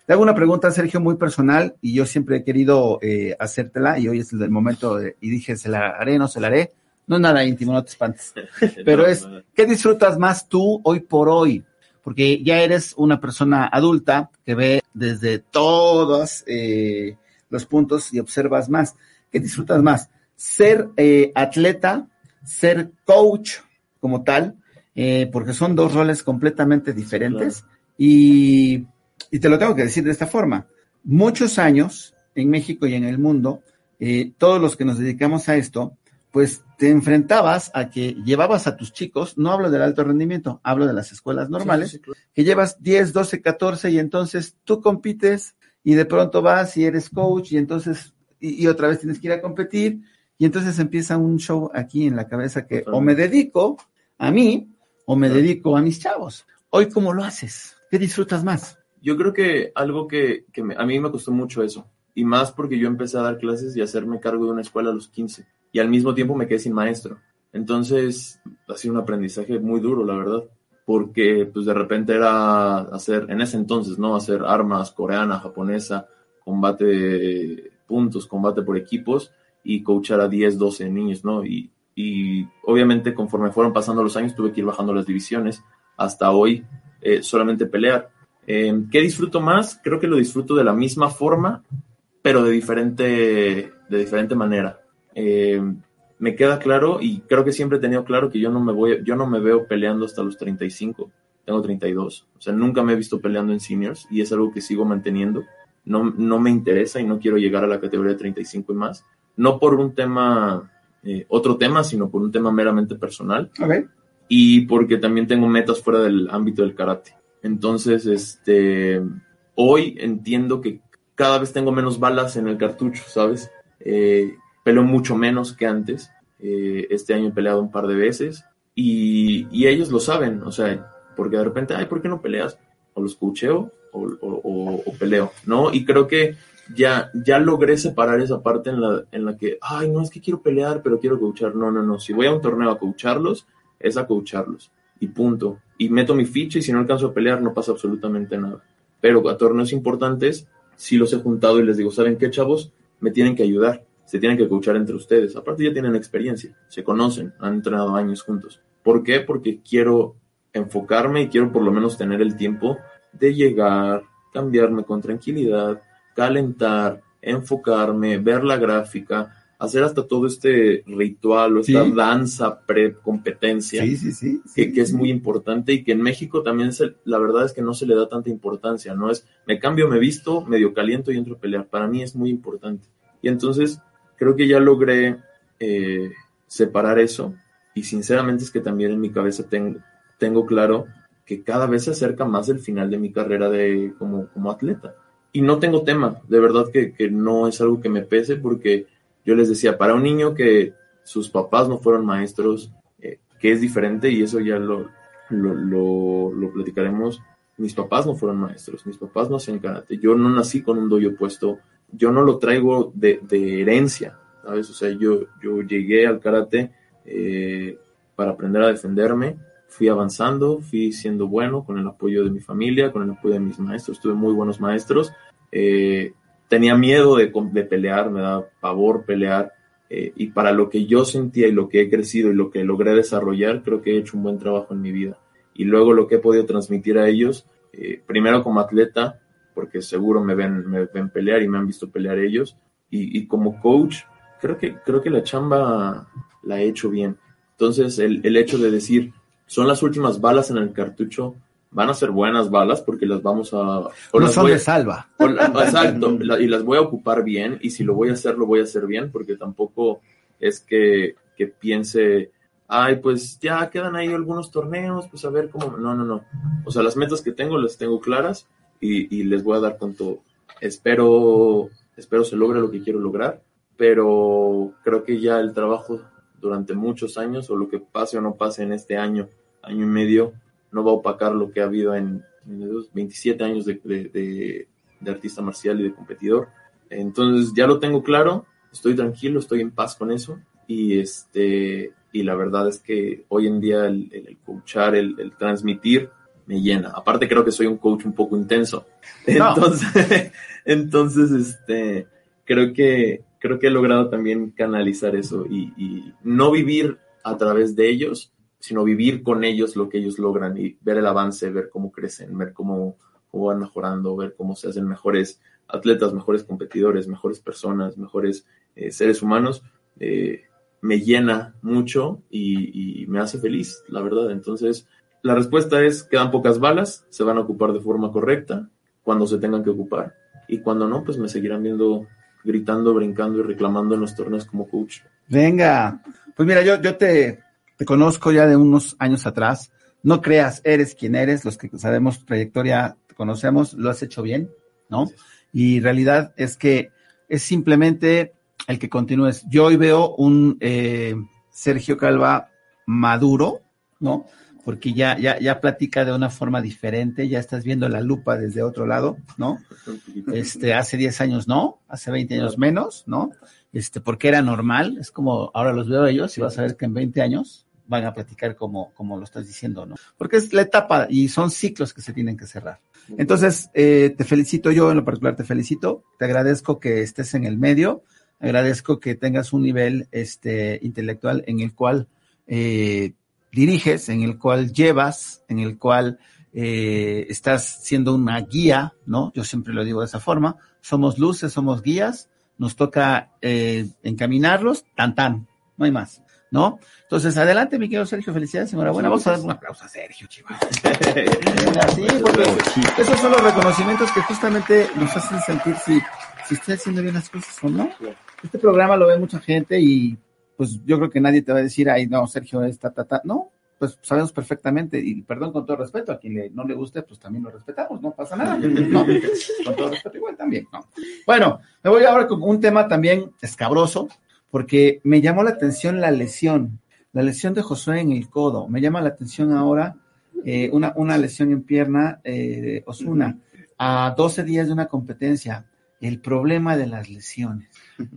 Te hago una pregunta, Sergio, muy personal y yo siempre he querido eh, hacértela y hoy es el momento de- y dije, se la haré, no se la haré. No es nada íntimo, no te espantes. Pero es, ¿qué disfrutas más tú hoy por hoy? Porque ya eres una persona adulta que ve desde todos eh, los puntos y observas más. ¿Qué disfrutas más? Ser eh, atleta, ser coach como tal, eh, porque son dos roles completamente diferentes. Y, y te lo tengo que decir de esta forma. Muchos años en México y en el mundo, eh, todos los que nos dedicamos a esto, pues te enfrentabas a que llevabas a tus chicos, no hablo del alto rendimiento, hablo de las escuelas normales, Sí, sí, claro. que llevas 10, 12, 14 y entonces tú compites y de pronto vas y eres coach y entonces y, y otra vez tienes que ir a competir y entonces empieza un show aquí en la cabeza que o me dedico a mí o me dedico a mis chavos. Hoy, ¿cómo lo haces? ¿Qué disfrutas más? Yo creo que algo que, que me- a mí me costó mucho eso, y más porque yo empecé a dar clases y hacerme cargo de una escuela a los 15, y al mismo tiempo me quedé sin maestro. Entonces, ha sido un aprendizaje muy duro, la verdad, porque pues de repente era hacer, en ese entonces, ¿no? Hacer armas coreana, japonesa, combate de puntos, combate por equipos, y coachar a 10, 12 niños, ¿no? Y, y obviamente conforme fueron pasando los años tuve que ir bajando las divisiones hasta hoy eh, solamente pelear. Eh, ¿Qué disfruto más? Creo que lo disfruto de la misma forma, pero de diferente, de diferente manera. Eh, me queda claro y creo que siempre he tenido claro que yo no me voy, yo no me veo peleando hasta los 35, tengo 32, o sea, nunca me he visto peleando en seniors y es algo que sigo manteniendo. No, no me interesa y no quiero llegar a la categoría de 35 y más, no por un tema, eh, otro tema, sino por un tema meramente personal Ok. y porque también tengo metas fuera del ámbito del karate. Entonces, este, hoy entiendo que cada vez tengo menos balas en el cartucho, ¿sabes? Eh, peleo mucho menos que antes. Eh, este año he peleado un par de veces Y, y ellos lo saben, o sea, porque de repente, ay, ¿por qué no peleas? O los coacheo o, o, o- o peleo, ¿no? Y creo que ya, ya logré separar esa parte en la, en la que, ay, no, es que quiero pelear, pero quiero coachar. No, no, no. Si voy a un torneo a coacharlos, es a coacharlos. Y punto. Y meto mi ficha y si no alcanzo a pelear, no pasa absolutamente nada. Pero a torneos importantes, sí los he juntado y les digo, ¿saben qué, chavos? Me tienen que ayudar. Se tienen que coachar entre ustedes. Aparte ya tienen experiencia, se conocen, han entrenado años juntos. ¿Por qué? Porque quiero enfocarme y quiero por lo menos tener el tiempo de llegar, cambiarme con tranquilidad, calentar, enfocarme, ver la gráfica, hacer hasta todo este ritual o esta Sí. danza pre-competencia, Sí, sí, sí. que, que es muy importante y que en México también se- la verdad es que no se le da tanta importancia, no es me cambio, me visto, medio caliento y entro a pelear. Para mí es muy importante. Y entonces creo que ya logré eh, separar eso y sinceramente es que también en mi cabeza tengo, tengo claro que cada vez se acerca más el final de mi carrera de, como, como atleta. Y no tengo tema, de verdad que, que no es algo que me pese porque yo les decía, para un niño que sus papás no fueron maestros, eh, que es diferente y eso ya lo, lo, lo, platicaremos, mis papás no fueron maestros, mis papás no hacían karate, yo no nací con un dojo puesto, yo no lo traigo de, de herencia, ¿sabes? O sea, yo, yo llegué al karate eh, para aprender a defenderme, fui avanzando, fui siendo bueno con el apoyo de mi familia, con el apoyo de mis maestros, tuve muy buenos maestros, eh, tenía miedo de, de pelear, me daba pavor pelear, eh, y para lo que yo sentía y lo que he crecido y lo que logré desarrollar, creo que he hecho un buen trabajo en mi vida. Y luego lo que he podido transmitir a ellos, eh, primero como atleta, porque seguro me ven, me ven pelear y me han visto pelear ellos, y, y como coach, creo que, creo que la chamba la he hecho bien. Entonces, el, el hecho de decir, son las últimas balas en el cartucho, van a ser buenas balas porque las vamos a... o No las son voy de salva. o exacto, la- y las voy a ocupar bien, y si lo voy a hacer, lo voy a hacer bien, porque tampoco es que, que piense, ay, pues ya quedan ahí algunos torneos, pues a ver cómo. No, no, no. O sea, las metas que tengo las tengo claras y, y les voy a dar todo. Espero, espero se logre lo que quiero lograr, pero creo que ya el trabajo durante muchos años, o lo que pase o no pase en este año, año y medio, no va a opacar lo que ha habido en, en esos 27 años de, de- de- de artista marcial y de competidor. Entonces ya lo tengo claro, estoy tranquilo, estoy en paz con eso y este y la verdad es que hoy en día el, el, el coachar, el, el transmitir me llena. Aparte creo que soy un coach un poco intenso. No. Entonces, entonces este creo que creo que he logrado también canalizar eso y, no vivir a través de ellos, sino vivir con ellos lo que ellos logran y ver el avance, ver cómo crecen, ver cómo, cómo van mejorando, ver cómo se hacen mejores atletas, mejores competidores, mejores personas, mejores eh, seres humanos, eh, me llena mucho y, y me hace feliz, la verdad. Entonces, la respuesta es, quedan pocas balas, se van a ocupar de forma correcta cuando se tengan que ocupar y cuando no, pues me seguirán viendo gritando, brincando y reclamando en los torneos como coach. Venga, pues mira, yo, yo te, te conozco ya de unos años atrás. No creas, eres quien eres, los que sabemos tu trayectoria, te conocemos, lo has hecho bien, ¿no? Y realidad es que es simplemente el que continúes. Yo hoy veo un eh, Sergio Calva maduro, ¿no? Porque ya, ya, ya platica de una forma diferente, ya estás viendo la lupa desde otro lado, ¿no? Este, hace 10 años no, hace 20 años menos, ¿no? Este, porque era normal, es como ahora los veo ellos y vas a ver que en 20 años van a platicar como, como lo estás diciendo, ¿no? Porque es la etapa y son ciclos que se tienen que cerrar. Entonces, eh, te felicito yo, en lo particular te felicito, te agradezco que estés en el medio, agradezco que tengas un nivel este, intelectual en el cual eh, diriges, en el cual llevas, en el cual eh, estás siendo una guía, ¿no? Yo siempre lo digo de esa forma, somos luces, somos guías, nos toca eh, encaminarlos, tan tan, no hay más, ¿no? Entonces, adelante, mi querido Sergio, felicidades, enhorabuena. Vamos a dar un aplauso a Sergio, chivas. Sí, porque esos son los reconocimientos que justamente nos hacen sentir si, si estoy haciendo bien las cosas o no. Este programa lo ve mucha gente y pues yo creo que nadie te va a decir, ay, no, Sergio, esta, ta, ta. No, pues sabemos perfectamente, y perdón con todo respeto, a quien le- no le guste, pues también lo respetamos, no pasa nada. No, con todo respeto igual también, ¿no? Bueno, me voy ahora con un tema también escabroso, porque me llamó la atención la lesión. la lesión de Josué en el codo. Me llama la atención ahora eh, una, una lesión en pierna eh, Osuna a 12 días de una competencia. El problema de las lesiones.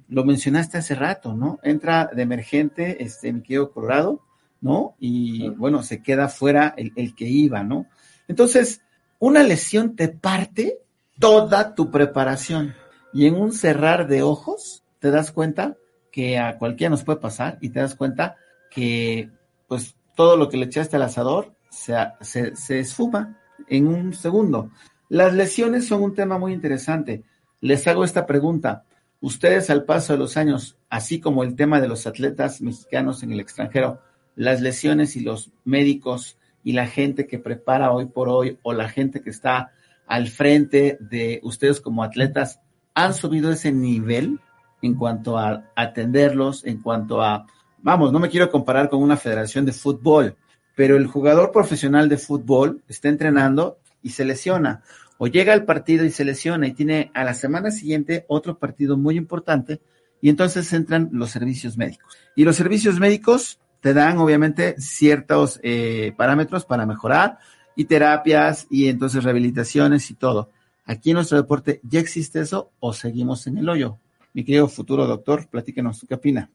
Lo mencionaste hace rato, ¿no? Entra de emergente este, mi querido Colorado, ¿no? Y bueno, se queda fuera el, el que iba, ¿no? Entonces, una lesión te parte toda tu preparación y en un cerrar de ojos te das cuenta que a cualquiera nos puede pasar y te das cuenta que pues todo lo que le echaste al asador se, se, se esfuma en un segundo. Las lesiones son un tema muy interesante. Les hago esta pregunta. Ustedes al paso de los años, así como el tema de los atletas mexicanos en el extranjero, las lesiones y los médicos y la gente que prepara hoy por hoy o la gente que está al frente de ustedes como atletas, ¿han subido ese nivel en cuanto a atenderlos, en cuanto a, vamos, no me quiero comparar con una federación de fútbol, pero el jugador profesional de fútbol está entrenando y se lesiona o llega al partido y se lesiona y tiene a la semana siguiente otro partido muy importante y entonces entran los servicios médicos. Y los servicios médicos te dan obviamente ciertos eh, parámetros para mejorar y terapias y entonces rehabilitaciones y todo. Aquí en nuestro deporte, ¿ya existe eso o seguimos en el hoyo? Mi querido futuro doctor, platíquenos, ¿qué opina?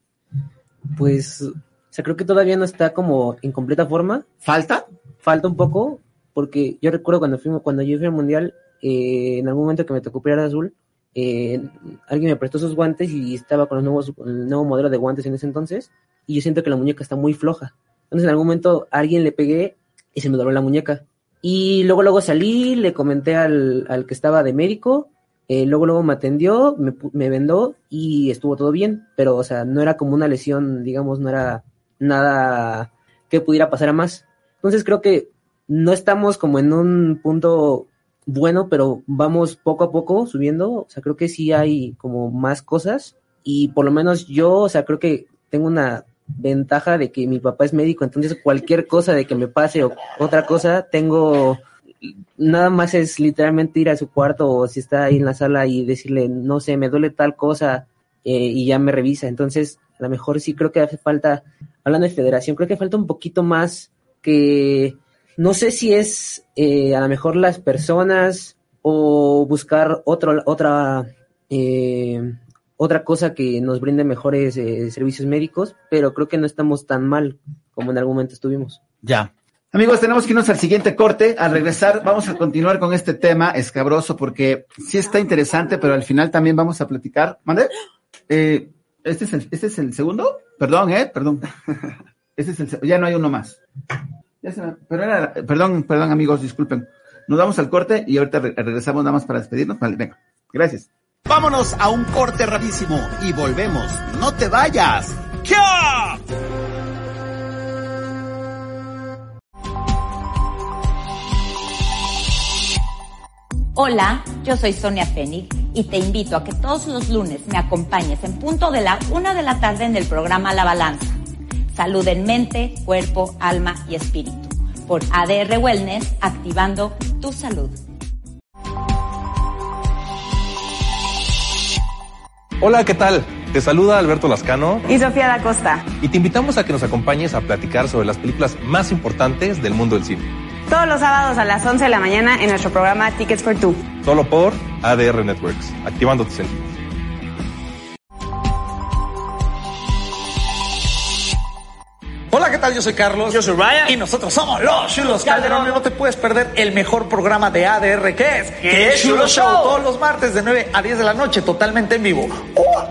Pues, o sea, creo que todavía no está como en completa forma. ¿Falta? Falta un poco, porque yo recuerdo cuando fui, cuando yo fui al mundial, eh, en algún momento que me tocó pelear azul, eh, alguien me prestó sus guantes y estaba con los nuevos, el nuevo modelo de guantes en ese entonces, y yo siento que la muñeca está muy floja. Entonces en algún momento alguien le pegué y se me dobló la muñeca. Y luego luego salí, le comenté al, al que estaba de médico, eh, luego luego me atendió, me, me, vendó y estuvo todo bien, pero o sea, no era como una lesión, digamos, no era nada que pudiera pasar a más. Entonces creo que no estamos como en un punto bueno, pero vamos poco a poco subiendo, o sea, creo que sí hay como más cosas y por lo menos yo, o sea, creo que tengo una ventaja de que mi papá es médico, entonces cualquier cosa de que me pase o otra cosa, tengo nada más es literalmente ir a su cuarto o si está ahí en la sala y decirle, no sé, me duele tal cosa eh, y ya me revisa. Entonces, a lo mejor sí creo que hace falta, hablando de federación, creo que falta un poquito más que, no sé si es eh, a lo mejor las personas o buscar otra, eh, otra cosa que nos brinde mejores eh, servicios médicos, pero creo que no estamos tan mal como en algún momento estuvimos. Ya. Amigos, tenemos que irnos al siguiente corte. Al regresar vamos a continuar con este tema escabroso porque sí está interesante, pero al final también vamos a platicar. ¿Mande? Eh, ¿este, es el, ¿Este es el segundo? Perdón, ¿eh? Perdón. Este es el, ya no hay uno más. Ya se me, pero era, perdón, perdón amigos, disculpen. Nos vamos al corte y ahorita re, regresamos nada más para despedirnos. Vale, venga. Gracias. Vámonos a un corte rapidísimo y volvemos. No te vayas. ¡Ya! Hola, yo soy Sonia Fénix y te invito a que todos los lunes me acompañes en punto de la una de la tarde en el programa La Balanza. Salud en mente, cuerpo, alma y espíritu. Por ADR Wellness, activando tu salud. Hola, ¿qué tal? Te saluda Alberto Lascano y Sofía da Costa. Y te invitamos a que nos acompañes a platicar sobre las películas más importantes del mundo del cine. Todos los sábados a las 11 de la mañana en nuestro programa Tickets for Two. Solo por ADR Networks, activando tus sentidos. Hola, ¿qué tal? Yo soy Carlos. Yo soy Ryan. Y nosotros somos los Chulos Calderón. No te puedes perder el mejor programa de ADR que es. Que es Chulo Show. Show. Todos los martes de 9 a 10 de la noche, totalmente en vivo. ¡Oh!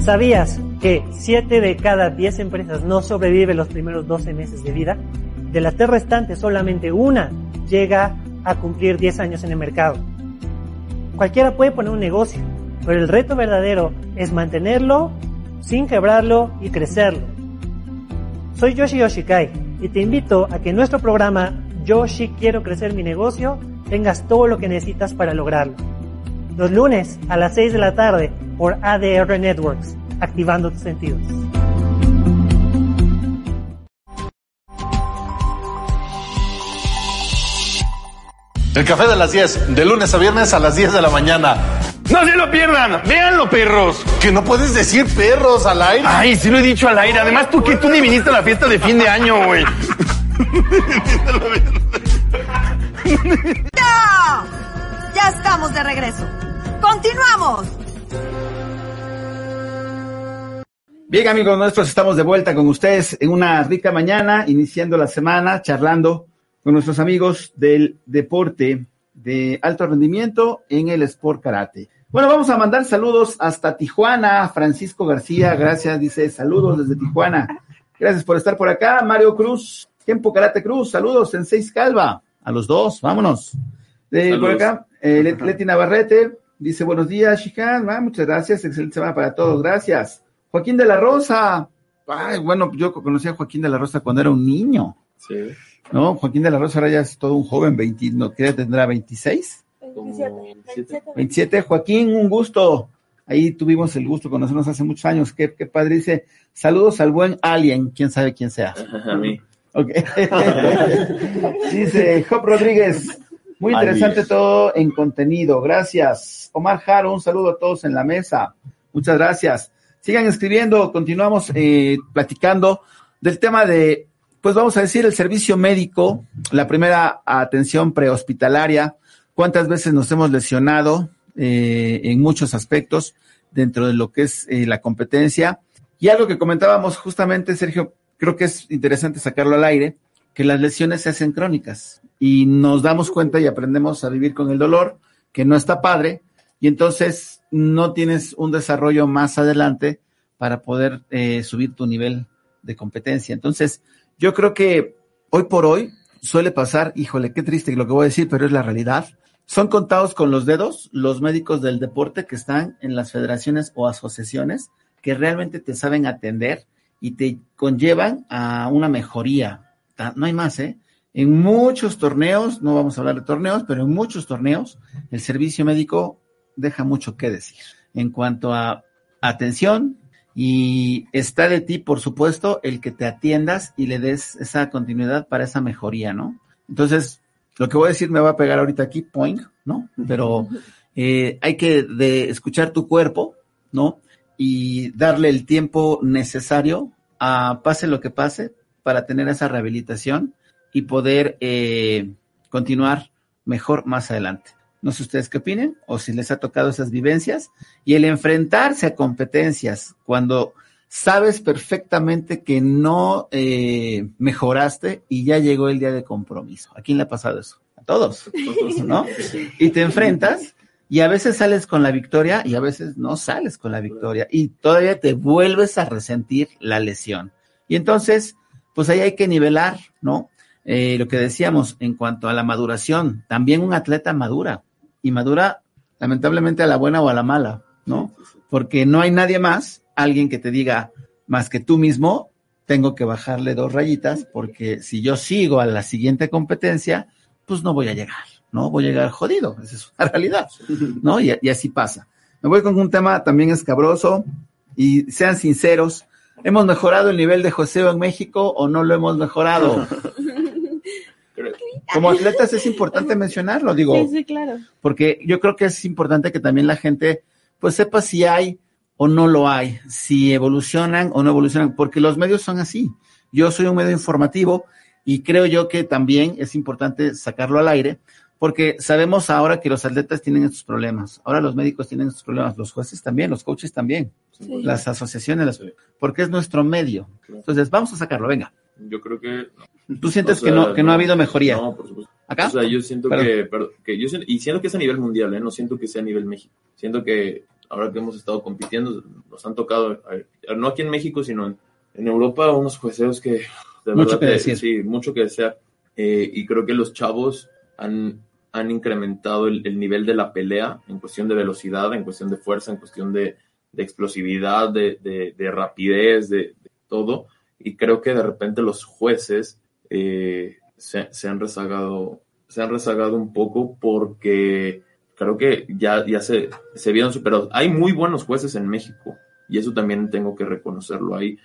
¿Sabías que 7 de cada 10 empresas no sobreviven los primeros 12 meses de vida? De las tres restantes, solamente una llega a cumplir 10 años en el mercado. Cualquiera puede poner un negocio, pero el reto verdadero es mantenerlo sin quebrarlo y crecerlo. Soy Yoshi Yoshikai y te invito a que en nuestro programa Yoshi Quiero Crecer Mi Negocio tengas todo lo que necesitas para lograrlo. Los lunes a las 6 de la tarde por ADR Networks, activando tus sentidos. El café de las 10, de lunes a viernes a las 10 de la mañana. No se lo pierdan, véanlo, perros. Que no puedes decir perros al aire. Ay, sí lo he dicho al aire. Además, tú que tú ni viniste a la fiesta de fin de año, güey. ¡Ya! Ya estamos de regreso. ¡Continuamos! Bien, amigos nuestros, estamos de vuelta con ustedes en una rica mañana, iniciando la semana, charlando con nuestros amigos del deporte de alto rendimiento en el Sport Karate. Bueno, vamos a mandar saludos hasta Tijuana. Francisco García, gracias, dice saludos desde Tijuana. Gracias por estar por acá. Mario Cruz, Tiempo Karate Cruz, saludos en Seis Calva. A los dos, vámonos. De, por acá, eh, Leti Navarrete dice buenos días, Shihan. Ah, muchas gracias, excelente semana para todos, gracias. Joaquín de la Rosa. Ay, bueno, yo conocí a Joaquín de la Rosa cuando era un niño. Sí. ¿No? Joaquín de la Rosa ahora ya es todo un joven, 20, ¿no? ¿Qué edad tendrá? ¿26? 27. 27. Joaquín, un gusto. Ahí tuvimos el gusto de conocernos hace muchos años. Qué, qué padre. Dice, saludos al buen Alien, quién sabe quién sea. A mí. Ok. Dice Job Rodríguez, muy interesante todo en contenido. Gracias. Omar Jaro, un saludo a todos en la mesa. Muchas gracias. Sigan escribiendo, continuamos eh, platicando del tema de, pues vamos a decir, el servicio médico, la primera atención prehospitalaria, cuántas veces nos hemos lesionado eh, en muchos aspectos dentro de lo que es eh, la competencia. Y algo que comentábamos justamente, Sergio, creo que es interesante sacarlo al aire, que las lesiones se hacen crónicas y nos damos cuenta y aprendemos a vivir con el dolor, que no está padre, y entonces no tienes un desarrollo más adelante para poder eh, subir tu nivel de competencia. Entonces, yo creo que hoy por hoy suele pasar, híjole, qué triste lo que voy a decir, pero es la realidad. Son contados con los dedos los médicos del deporte que están en las federaciones o asociaciones que realmente te saben atender y te conllevan a una mejoría. No hay más, ¿eh? En muchos torneos, no vamos a hablar de torneos, pero en muchos torneos el servicio médico deja mucho que decir en cuanto a atención y está de ti, por supuesto, el que te atiendas y le des esa continuidad para esa mejoría, ¿no? Entonces, lo que voy a decir me va a pegar ahorita aquí, point, ¿no? Pero eh, hay que escuchar tu cuerpo, ¿no? Y darle el tiempo necesario a pase lo que pase para tener esa rehabilitación y poder eh, continuar mejor más adelante. No sé ustedes qué opinen o si les ha tocado esas vivencias y el enfrentarse a competencias cuando sabes perfectamente que no eh, mejoraste y ya llegó el día de compromiso. ¿A quién le ha pasado eso? A todos, ¿no? Y te enfrentas y a veces sales con la victoria y a veces no sales con la victoria y todavía te vuelves a resentir la lesión. Y entonces, pues ahí hay que nivelar, ¿no? Eh, lo que decíamos en cuanto a la maduración, también un atleta madura y madura lamentablemente a la buena o a la mala, ¿no? Porque no hay nadie más, alguien que te diga más que tú mismo, tengo que bajarle dos rayitas porque si yo sigo a la siguiente competencia, pues no voy a llegar, ¿no? Voy a llegar jodido, esa es una realidad, ¿no? Y, y así pasa. Me voy con un tema también escabroso y sean sinceros, ¿hemos mejorado el nivel de joseo en México o no lo hemos mejorado? Como atletas es importante mencionarlo, digo. Sí, sí, claro. Porque yo creo que es importante que también la gente pues sepa si hay o no lo hay, si evolucionan o no evolucionan, porque los medios son así. Yo soy un medio informativo y creo yo que también es importante sacarlo al aire, porque sabemos ahora que los atletas tienen estos problemas, ahora los médicos tienen estos problemas, los jueces también, los coaches también, Sí. las asociaciones, las- porque es nuestro medio. Entonces, vamos a sacarlo, venga. Yo creo que. ¿Tú sientes O que no, que no ha habido mejoría? No, por supuesto. ¿Acá? O sea, yo siento Perdón. que, perdón, que yo siento- y siento que es a nivel mundial, ¿eh? no siento que sea a nivel México. Siento que ahora que hemos estado compitiendo, nos han tocado, eh, no aquí en México, sino en, en Europa, unos jueceos que de Mucho verdad que te- decir. Sí, mucho que desear. Eh, y creo que los chavos han, han incrementado el, el nivel de la pelea en cuestión de velocidad, en cuestión de fuerza, en cuestión de, de explosividad, de, de- de rapidez, de, de todo. Y creo que de repente los jueces eh, se, se han rezagado, se han rezagado un poco porque creo que ya, ya se, se vieron superados. Hay muy buenos jueces en México y eso también tengo que reconocerlo. Hay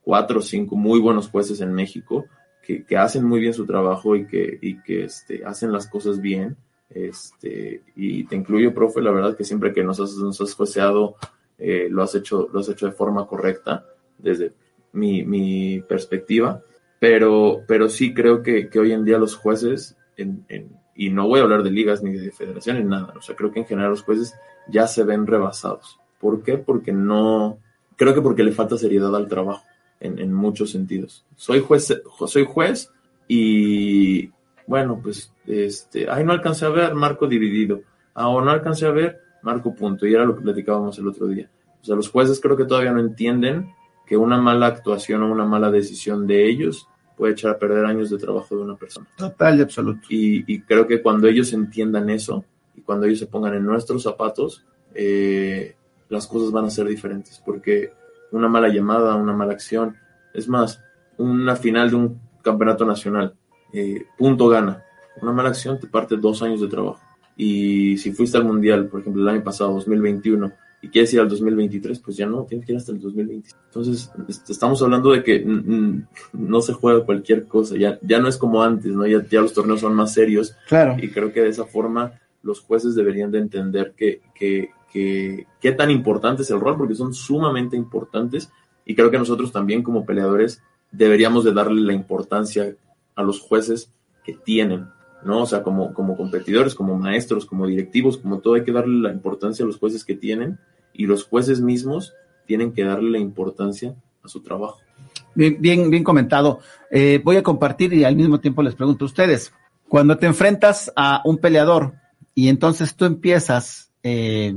cuatro o cinco muy buenos jueces en México que, que hacen muy bien su trabajo y que, y que este, hacen las cosas bien. Este, y te incluyo, profe, la verdad que siempre que nos has, nos has jueceado, eh, lo, has hecho, lo has hecho de forma correcta, desde mi, mi perspectiva. Pero, pero sí creo que, que hoy en día los jueces, en, en, y no voy a hablar de ligas ni de federaciones, nada, o sea, creo que en general los jueces ya se ven rebasados. ¿Por qué? Porque no, creo que porque le falta seriedad al trabajo, en, en muchos sentidos. Soy juez, soy juez y, bueno, pues, este, ay, no alcancé a ver, marco dividido. Ah, o no alcancé a ver, marco punto. Y era lo que platicábamos el otro día. O sea, los jueces creo que todavía no entienden que una mala actuación o una mala decisión de ellos puede echar a perder años de trabajo de una persona. Total y absoluto. Y, y creo que cuando ellos entiendan eso y cuando ellos se pongan en nuestros zapatos, eh, las cosas van a ser diferentes. Porque una mala llamada, una mala acción, es más, una final de un campeonato nacional, eh, punto gana. Una mala acción te parte dos años de trabajo. Y si fuiste al mundial, por ejemplo, el año pasado, 2021, y quieres ir al 2023, pues ya no, tienes que ir hasta el 2020. Entonces, estamos hablando de que no se juega cualquier cosa, ya, ya no es como antes, ¿no? Ya, ya los torneos son más serios. Claro. Y creo que de esa forma los jueces deberían de entender que, que, que, qué tan importante es el rol, porque son sumamente importantes. Y creo que nosotros también como peleadores deberíamos de darle la importancia a los jueces que tienen, ¿no? O sea, como, como competidores, como maestros, como directivos, como todo, hay que darle la importancia a los jueces que tienen y los jueces mismos tienen que darle la importancia a su trabajo. Bien, bien, bien comentado. Eh, voy a compartir y al mismo tiempo les pregunto a ustedes, cuando te enfrentas a un peleador y entonces tú empiezas eh,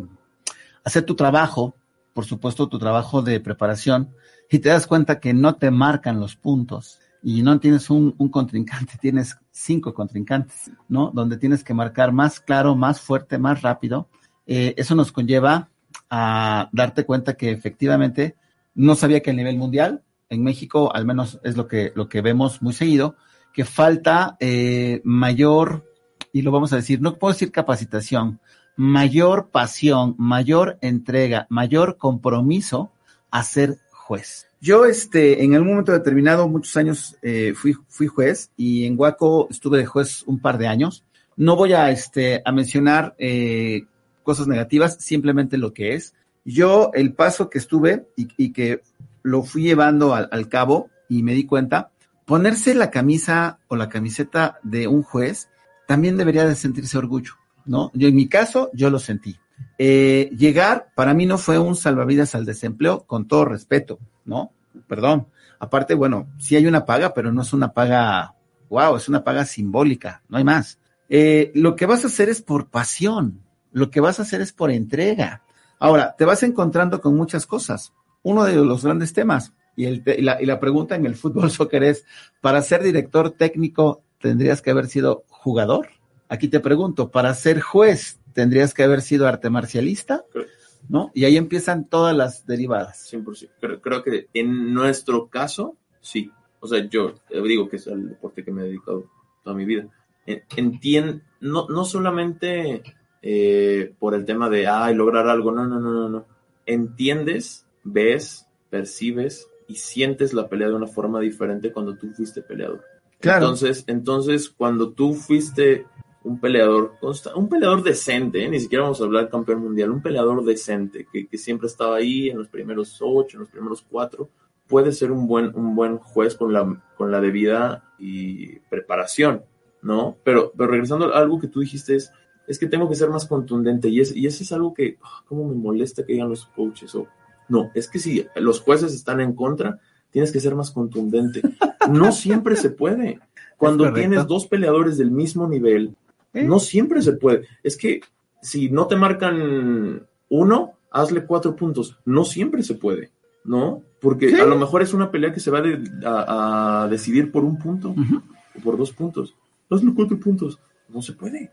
a hacer tu trabajo, por supuesto tu trabajo de preparación, y te das cuenta que no te marcan los puntos, y no tienes un, un, contrincante, tienes cinco contrincantes, ¿no? Donde tienes que marcar más claro, más fuerte, más rápido. Eh, eso nos conlleva a darte cuenta que efectivamente no sabía que a nivel mundial, en México al menos es lo que, lo que vemos muy seguido, que falta eh, mayor, y lo vamos a decir, no puedo decir capacitación, mayor pasión, mayor entrega, mayor compromiso a ser juez. Yo, este, en algún momento determinado, muchos años, eh, fui, fui juez y en Huaco estuve de juez un par de años. No voy a, este, a mencionar eh, cosas negativas, simplemente lo que es. Yo, el paso que estuve y, y que lo fui llevando al, al, cabo y me di cuenta, ponerse la camisa o la camiseta de un juez también debería de sentirse orgullo, ¿no? Yo, en mi caso, yo lo sentí. Eh, llegar para mí no fue un salvavidas al desempleo, con todo respeto, ¿no? Perdón. Aparte, bueno, sí hay una paga, pero no es una paga, wow, es una paga simbólica, no hay más. Eh, lo que vas a hacer es por pasión, lo que vas a hacer es por entrega. Ahora, te vas encontrando con muchas cosas. Uno de los grandes temas, y, la, y la pregunta en el fútbol soccer es, para ser director técnico, ¿tendrías que haber sido jugador? Aquí te pregunto, para ser juez, ¿tendrías que haber sido arte marcialista? ¿no? Y ahí empiezan todas las derivadas. 100%. Creo, creo, que en nuestro caso, sí. O sea, yo digo que es el deporte que me he dedicado toda mi vida. Entiendo, no, no solamente eh, por el tema de, ay, lograr algo, no, no, no, no, no. Entiendes, ves, percibes y sientes la pelea de una forma diferente cuando tú fuiste peleador. Claro. Entonces, entonces, cuando tú fuiste un peleador, un peleador decente, ¿eh? ni siquiera vamos a hablar campeón mundial, un peleador decente que, que, siempre estaba ahí en los primeros ocho, en los primeros cuatro, puede ser un buen, un buen juez con la, con la debida y preparación, ¿no? Pero, pero regresando a algo que tú dijiste es, es que tengo que ser más contundente y, es, y eso es algo que, oh, ¿cómo me molesta que digan los coaches? O, no, es que si los jueces están en contra, tienes que ser más contundente. No siempre se puede. Cuando tienes dos peleadores del mismo nivel, ¿Eh? No siempre se puede. Es que si no te marcan uno, hazle cuatro puntos. No siempre se puede, ¿no? Porque a lo mejor es una pelea que se va de, a, a, decidir por un punto uh -huh. o por dos puntos. Hazle cuatro puntos. No se puede.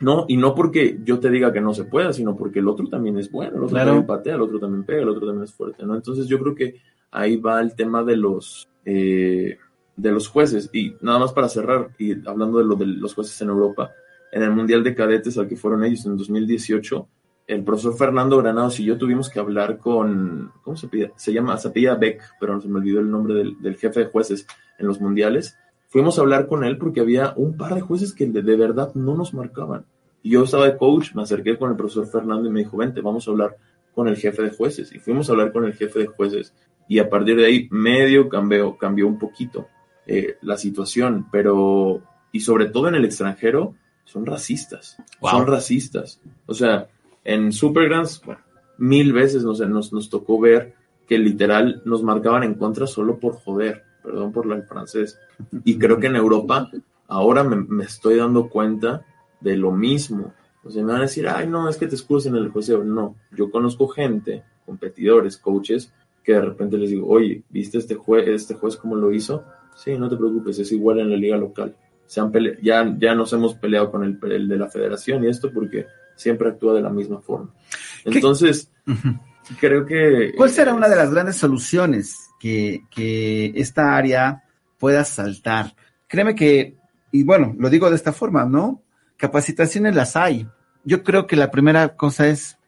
No, y no porque yo te diga que no se pueda, sino porque el otro también es bueno, el otro claro. también patea, el otro también pega, el otro también es fuerte, ¿no? Entonces yo creo que ahí va el tema de los eh, de los jueces. Y nada más para cerrar, y hablando de lo de los jueces en Europa, en el Mundial de Cadetes al que fueron ellos en 2018, el profesor Fernando Granados y yo tuvimos que hablar con, ¿cómo se pide? Se llama, se Beck, pero se me olvidó el nombre del, del, jefe de jueces en los mundiales. fuimos a hablar con él porque había un par de jueces que de, de verdad no nos marcaban. Y yo estaba de coach, me acerqué con el profesor Fernando y me dijo, vente, vamos a hablar con el jefe de jueces. Y fuimos a hablar con el jefe de jueces. Y a partir de ahí, medio cambió, cambió un poquito eh, la situación. Pero, y sobre todo en el extranjero, son racistas. Son racistas. O sea, en Supergrands, bueno, mil veces nos, nos, nos tocó ver que literal nos marcaban en contra solo por joder. Perdón por el francés. Y creo que en Europa ahora me, me estoy dando cuenta de lo mismo. O sea, me van a decir, ay, no, es que te escudes en el juicio. No, yo conozco gente, competidores, coaches, que de repente les digo, oye, ¿viste este juez, este juez cómo lo hizo? Sí, no te preocupes, es igual en la liga local. Se han pele ya, ya nos hemos peleado con el, el, de la federación y esto porque siempre actúa de la misma forma. Entonces, creo que... ¿Cuál será una de las grandes soluciones que, que esta área pueda saltar? Créeme que, y bueno, lo digo de esta forma, ¿no? Capacitaciones las hay. Yo creo que la primera cosa es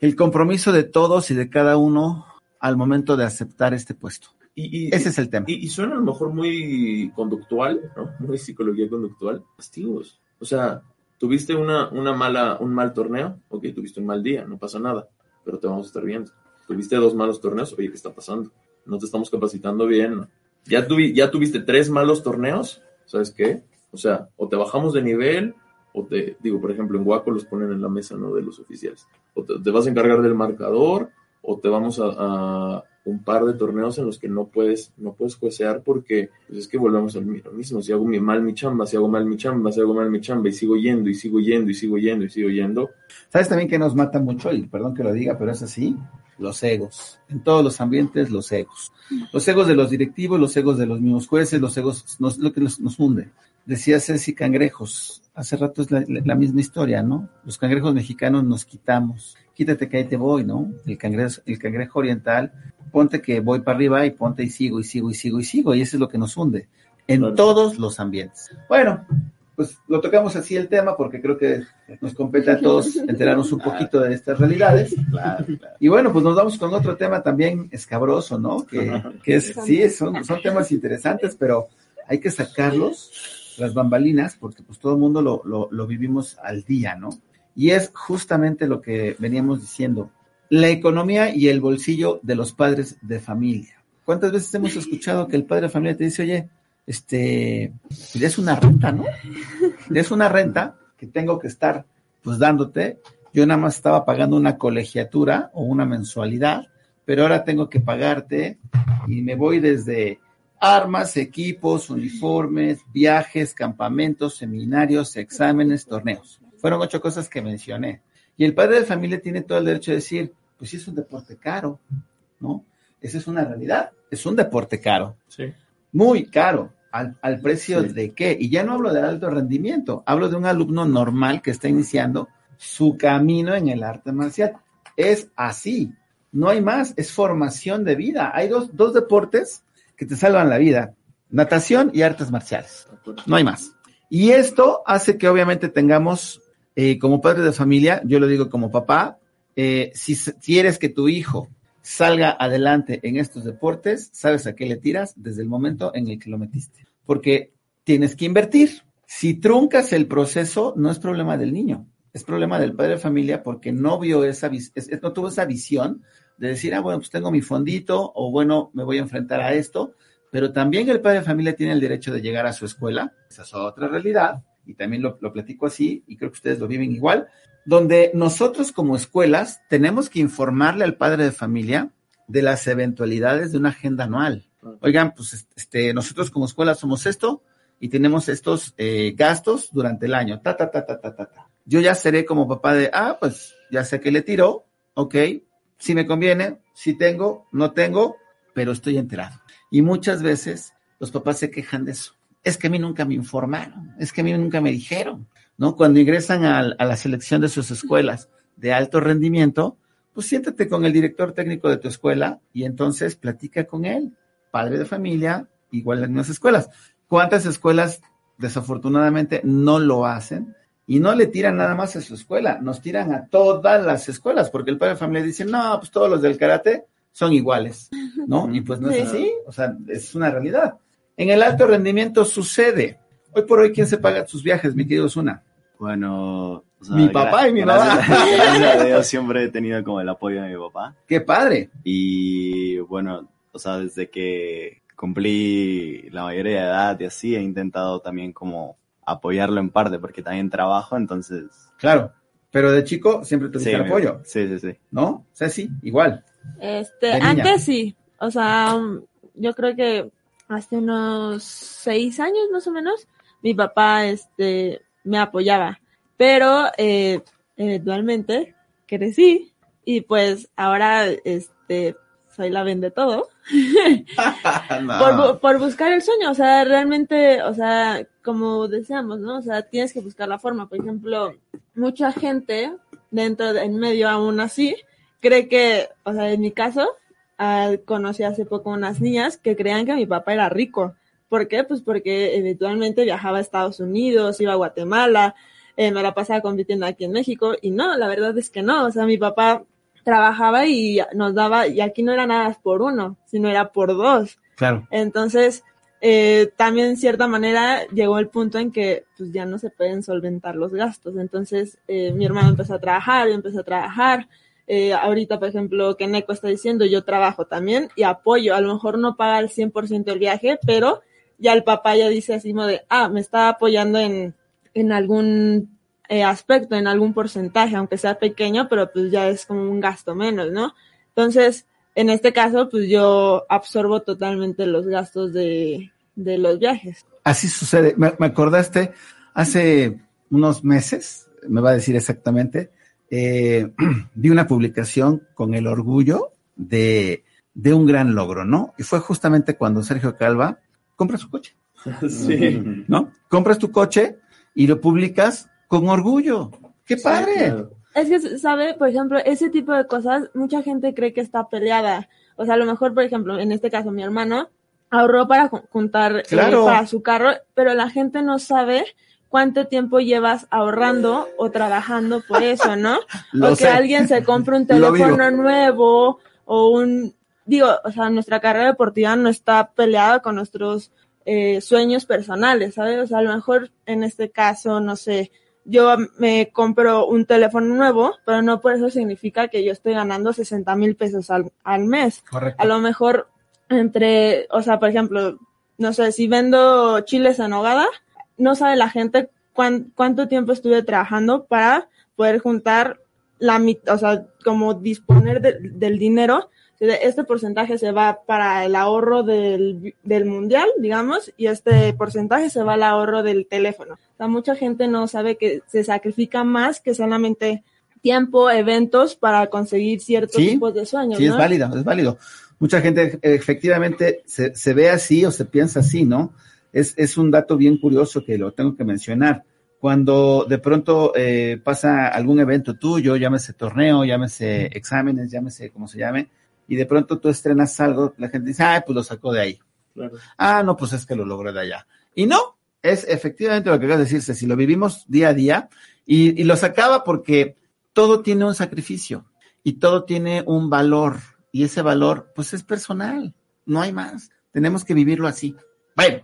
el compromiso de todos y de cada uno al momento de aceptar este puesto. Y, y, Ese es el tema. Y, y, suena a lo mejor muy conductual, ¿no? Muy psicología conductual. Castigos. O sea, tuviste una, una mala, un mal torneo, ok, tuviste un mal día, no pasa nada, pero te vamos a estar viendo. Tuviste dos malos torneos, oye, ¿qué está pasando? No te estamos capacitando bien. Ya, tuvi, ya tuviste tres malos torneos, ¿sabes qué? O sea, o te bajamos de nivel, o te, digo, por ejemplo, en Guaco los ponen en la mesa, ¿no? De los oficiales. O te, te vas a encargar del marcador, o te vamos a, un par de torneos en los que no puedes, no puedes juecear porque pues es que volvemos al mismo. Si hago mal mi chamba, si hago mal mi chamba, si hago mal mi chamba, y sigo yendo, y sigo yendo, y sigo yendo, y sigo yendo. ¿Sabes también que nos mata mucho? Y perdón que lo diga, pero es así. Los egos. En todos los ambientes, los egos. Los egos de los directivos, los egos de los mismos jueces, los egos, lo que nos, nos hunde. Decía Ceci Cangrejos, hace rato es la, la, misma historia, ¿no? Los cangrejos mexicanos nos quitamos. Quítate que ahí te voy, ¿no? El cangrejo, el cangrejo oriental, ponte que voy para arriba y ponte y sigo y sigo y sigo y sigo. Y eso es lo que nos hunde en claro. todos los ambientes. Bueno, pues lo tocamos así el tema porque creo que nos compete a todos enterarnos un poquito de estas realidades. Claro, claro. Y bueno, pues nos vamos con otro tema también escabroso, ¿no? Que, que es, sí, son, son temas interesantes, pero hay que sacarlos las bambalinas, porque pues todo el mundo lo, lo, vivimos al día, ¿no? Y es justamente lo que veníamos diciendo, la economía y el bolsillo de los padres de familia. ¿Cuántas veces hemos escuchado que el padre de familia te dice, oye, este, ya es una renta, ¿no? Es una renta que tengo que estar pues dándote. Yo nada más estaba pagando una colegiatura o una mensualidad, pero ahora tengo que pagarte y me voy desde armas, equipos, uniformes, viajes, campamentos, seminarios, exámenes, torneos. Fueron ocho cosas que mencioné. Y el padre de familia tiene todo el derecho de decir, pues sí es un deporte caro, ¿no? Esa es una realidad, es un deporte caro. Sí. Muy caro. ¿Al, al precio sí. de qué? Y ya no hablo de alto rendimiento, hablo de un alumno normal que está iniciando su camino en el arte marcial. Es así, no hay más, es formación de vida. Hay dos, dos deportes que te salvan la vida, natación y artes marciales. No hay más. Y esto hace que obviamente tengamos, eh, como padre de familia, yo lo digo como papá, eh, si quieres que tu hijo salga adelante en estos deportes, sabes a qué le tiras desde el momento en el que lo metiste. Porque tienes que invertir. Si truncas el proceso, no es problema del niño, es problema del padre de familia porque no vio esa, es, no tuvo esa visión de decir, ah, bueno, pues tengo mi fondito o bueno, me voy a enfrentar a esto, pero también el padre de familia tiene el derecho de llegar a su escuela, esa es otra realidad, y también lo, lo platico así, y creo que ustedes lo viven igual, donde nosotros como escuelas tenemos que informarle al padre de familia de las eventualidades de una agenda anual. Oigan, pues este, nosotros como escuela somos esto y tenemos estos eh, gastos durante el año. Ta, ta, ta, ta, ta, ta, ta. Yo ya seré como papá de, ah, pues ya sé que le tiro, ok, si me conviene, si tengo, no tengo, pero estoy enterado. Y muchas veces los papás se quejan de eso. Es que a mí nunca me informaron, es que a mí nunca me dijeron, ¿no? Cuando ingresan a, la selección de sus escuelas de alto rendimiento, pues siéntate con el director técnico de tu escuela y entonces platica con él, padre de familia, igual en las escuelas. ¿Cuántas escuelas desafortunadamente no lo hacen? Y no le tiran nada más a su escuela, nos tiran a todas las escuelas, porque el padre de familia dice, no, pues todos los del karate son iguales, ¿no? Y pues no es así, o sea, es una realidad. En el alto rendimiento sucede. Hoy por hoy, ¿quién se paga sus viajes, mi querido Zuna? Bueno, o sea, Mi papá y mi gracias- mamá. Gracias a Dios siempre he tenido como el apoyo de mi papá. ¡Qué padre! Y bueno, o sea, desde que cumplí la mayoría de edad y así, he intentado también como apoyarlo en parte, porque también trabajo, entonces... Claro, pero de chico siempre tuviste Sí, el apoyo, Sí, sí, sí. ¿no? Ceci, igual. Este, antes sí, o sea, um, yo creo que hace unos seis años más o menos, mi papá, este, me apoyaba, pero eh, eventualmente crecí y pues ahora, este, soy la vende todo por, por buscar el sueño, o sea, realmente, o sea, como decíamos, ¿no? O sea, tienes que buscar la forma. Por ejemplo, mucha gente dentro, de, en medio aún así, cree que, o sea, en mi caso, ah, conocí hace poco unas niñas que creían que mi papá era rico. ¿Por qué? Pues porque eventualmente viajaba a Estados Unidos, iba a Guatemala, eh, me la pasaba compitiendo aquí en México y no, la verdad es que no, o sea, mi papá trabajaba y nos daba, y aquí no era nada por uno, sino era por dos. Claro. Entonces, eh, también en cierta manera llegó el punto en que pues ya no se pueden solventar los gastos. Entonces, eh, mi hermano empezó a trabajar, yo empecé a trabajar. Eh, ahorita, por ejemplo, que Neko está diciendo, yo trabajo también y apoyo. A lo mejor no paga el 100% el viaje, pero ya el papá ya dice así como de, ah, me está apoyando en, en algún eh, aspecto, en algún porcentaje, aunque sea pequeño, pero pues ya es como un gasto menos, ¿no? Entonces, en este caso, pues yo absorbo totalmente los gastos de, de los viajes. Así sucede. Me, me acordaste hace unos meses, me va a decir exactamente, eh, vi una publicación con el orgullo de, de un gran logro, ¿no? Y fue justamente cuando Sergio Calva compra su coche. Sí. ¿No? Compras tu coche y lo publicas con orgullo. ¡Qué padre! Es que, ¿sabe? Por ejemplo, ese tipo de cosas, mucha gente cree que está peleada. O sea, a lo mejor, por ejemplo, en este caso, mi hermano ahorró para ju- juntar eh, para su carro, pero la gente no sabe cuánto tiempo llevas ahorrando o trabajando por eso, ¿no? O que sé. alguien se compre un teléfono nuevo o un... Digo, o sea, nuestra carrera deportiva no está peleada con nuestros eh, sueños personales, ¿sabes? O sea, a lo mejor en este caso, no sé, yo me compro un teléfono nuevo, pero no por eso significa que yo estoy ganando 60 mil pesos al, al mes. Correcto. A lo mejor entre, o sea, por ejemplo, no sé, si vendo chiles en hogada, no sabe la gente cuán- cuánto tiempo estuve trabajando para poder juntar la mitad, o sea, como disponer de- del dinero. Este porcentaje se va para el ahorro del, del mundial, digamos, y este porcentaje se va al ahorro del teléfono. O sea, mucha gente no sabe que se sacrifica más que solamente tiempo, eventos para conseguir ciertos Sí, tipos de sueños. Sí, es válido, es válido. Mucha gente efectivamente se, se ve así o se piensa así, ¿no? Es, es un dato bien curioso que lo tengo que mencionar. Cuando de pronto eh, pasa algún evento tuyo, llámese torneo, llámese exámenes, llámese como se llame, y de pronto tú estrenas algo, la gente dice, ay, pues lo sacó de ahí. Ah, no, pues es que lo logré de allá. Y no, es efectivamente lo que acabas de decirse, si lo vivimos día a día, y, y lo sacaba porque todo tiene un sacrificio y todo tiene un valor, y ese valor, pues es personal, no hay más. Tenemos que vivirlo así. Bueno,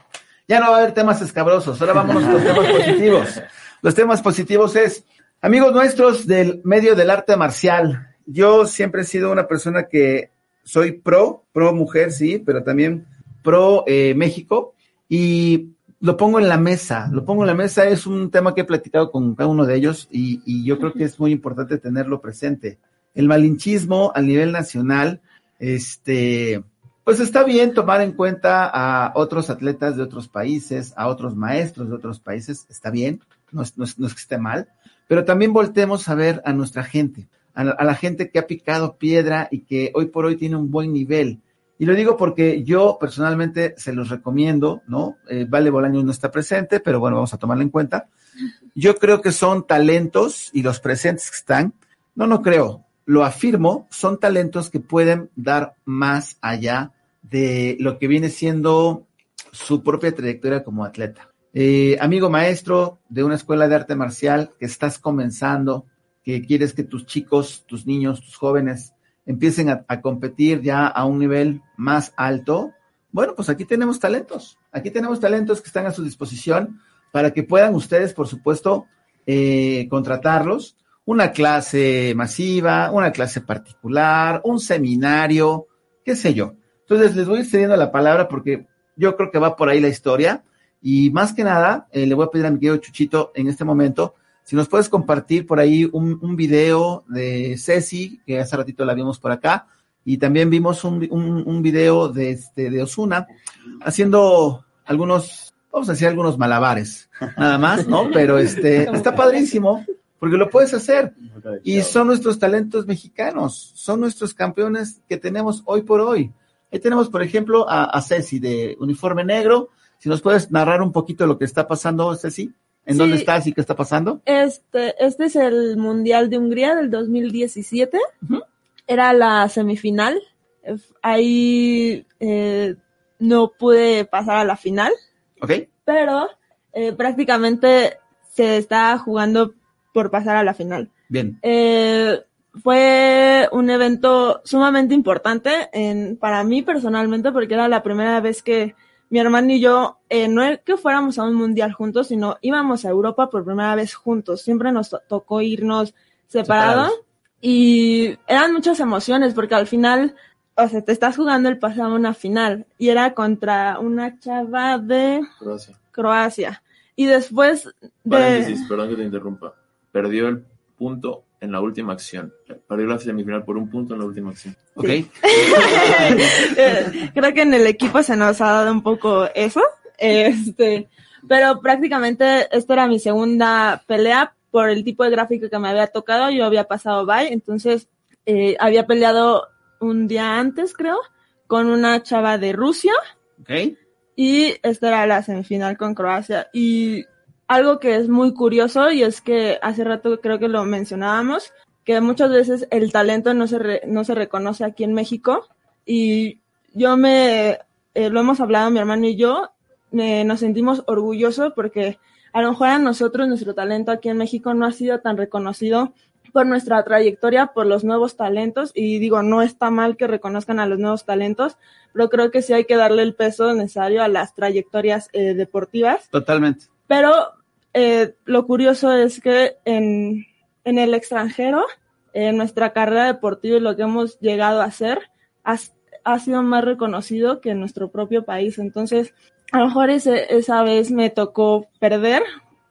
ya no va a haber temas escabrosos, ahora vámonos con los temas positivos. Los temas positivos es, amigos nuestros del medio del arte marcial, yo siempre he sido una persona que soy pro, pro mujer, sí, pero también pro eh, México, y lo pongo en la mesa, lo pongo en la mesa, es un tema que he platicado con cada uno de ellos y, yo creo que es muy importante tenerlo presente. El malinchismo a nivel nacional, este, pues está bien tomar en cuenta a otros atletas de otros países, a otros maestros de otros países, está bien, no es- no es que esté mal, pero también voltemos a ver a nuestra gente, a la, gente que ha picado piedra y que hoy por hoy tiene un buen nivel. Y lo digo porque yo personalmente se los recomiendo, ¿no? Eh, vale Bolaños no está presente, pero bueno, vamos a tomarlo en cuenta. Yo creo que son talentos y los presentes que están, no, no creo, lo afirmo, son talentos que pueden dar más allá de lo que viene siendo su propia trayectoria como atleta. Eh, amigo maestro de una escuela de arte marcial que estás comenzando, que quieres que tus chicos, tus niños, tus jóvenes empiecen a, competir ya a un nivel más alto, Bueno, pues aquí tenemos talentos, aquí tenemos talentos que están a su disposición para que puedan ustedes, por supuesto, eh, contratarlos. Una clase masiva, una clase particular, un seminario, qué sé yo. Entonces les voy cediendo la palabra porque yo creo que va por ahí la historia. Y más que nada, eh, le voy a pedir a mi querido Chuchito en este momento, si nos puedes compartir por ahí un, un video de Ceci, que hace ratito la vimos por acá, y también vimos un, un, un video de, este, de Osuna haciendo algunos, vamos a decir algunos malabares, nada más, ¿no? Pero este, está padrísimo, porque lo puedes hacer. Y son nuestros talentos mexicanos, son nuestros campeones que tenemos hoy por hoy. Ahí tenemos, por ejemplo, a, a Ceci de uniforme negro. Si nos puedes narrar un poquito lo que está pasando, Ceci. ¿En Sí. dónde estás y qué está pasando? Este, este es el Mundial de Hungría del 2017. Era la semifinal. Ahí eh, no pude pasar a la final, ¿Ok? pero eh, prácticamente se está jugando por pasar a la final. Bien. Eh, fue un evento sumamente importante en, para mí personalmente porque era la primera vez que mi hermano y yo, eh, no es que fuéramos a un mundial juntos, sino íbamos a Europa por primera vez juntos. Siempre nos to- tocó irnos separados Separados. y eran muchas emociones porque al final, o sea, te estás jugando el pasado a una final y era contra una chava de Croacia. Croacia. Y después de... Paréntesis, perdón que te interrumpa. Perdió el punto en la última acción. Perdió la semifinal por un punto en la última acción. Ok. Creo que en el equipo se nos ha dado un poco eso. Este, pero prácticamente esta era mi segunda pelea por el tipo de gráfico que me había tocado. Yo había pasado bye, entonces eh, había peleado un día antes, creo, con una chava de Rusia. Ok. Y esta era la semifinal con Croacia. Y algo que es muy curioso y es que hace rato creo que lo mencionábamos, que muchas veces el talento no se, re- no se reconoce aquí en México. Y yo me, eh, lo hemos hablado mi hermano y yo, nos sentimos orgullosos porque a lo mejor a nosotros nuestro talento aquí en México no ha sido tan reconocido por nuestra trayectoria, por los nuevos talentos, y digo, no está mal que reconozcan a los nuevos talentos, pero creo que sí hay que darle el peso necesario a las trayectorias eh, deportivas. Totalmente. Pero eh, lo curioso es que en, en el extranjero, en nuestra carrera deportiva y lo que hemos llegado a hacer, has- ha sido más reconocido que en nuestro propio país. Entonces, a lo mejor ese- esa vez me tocó perder,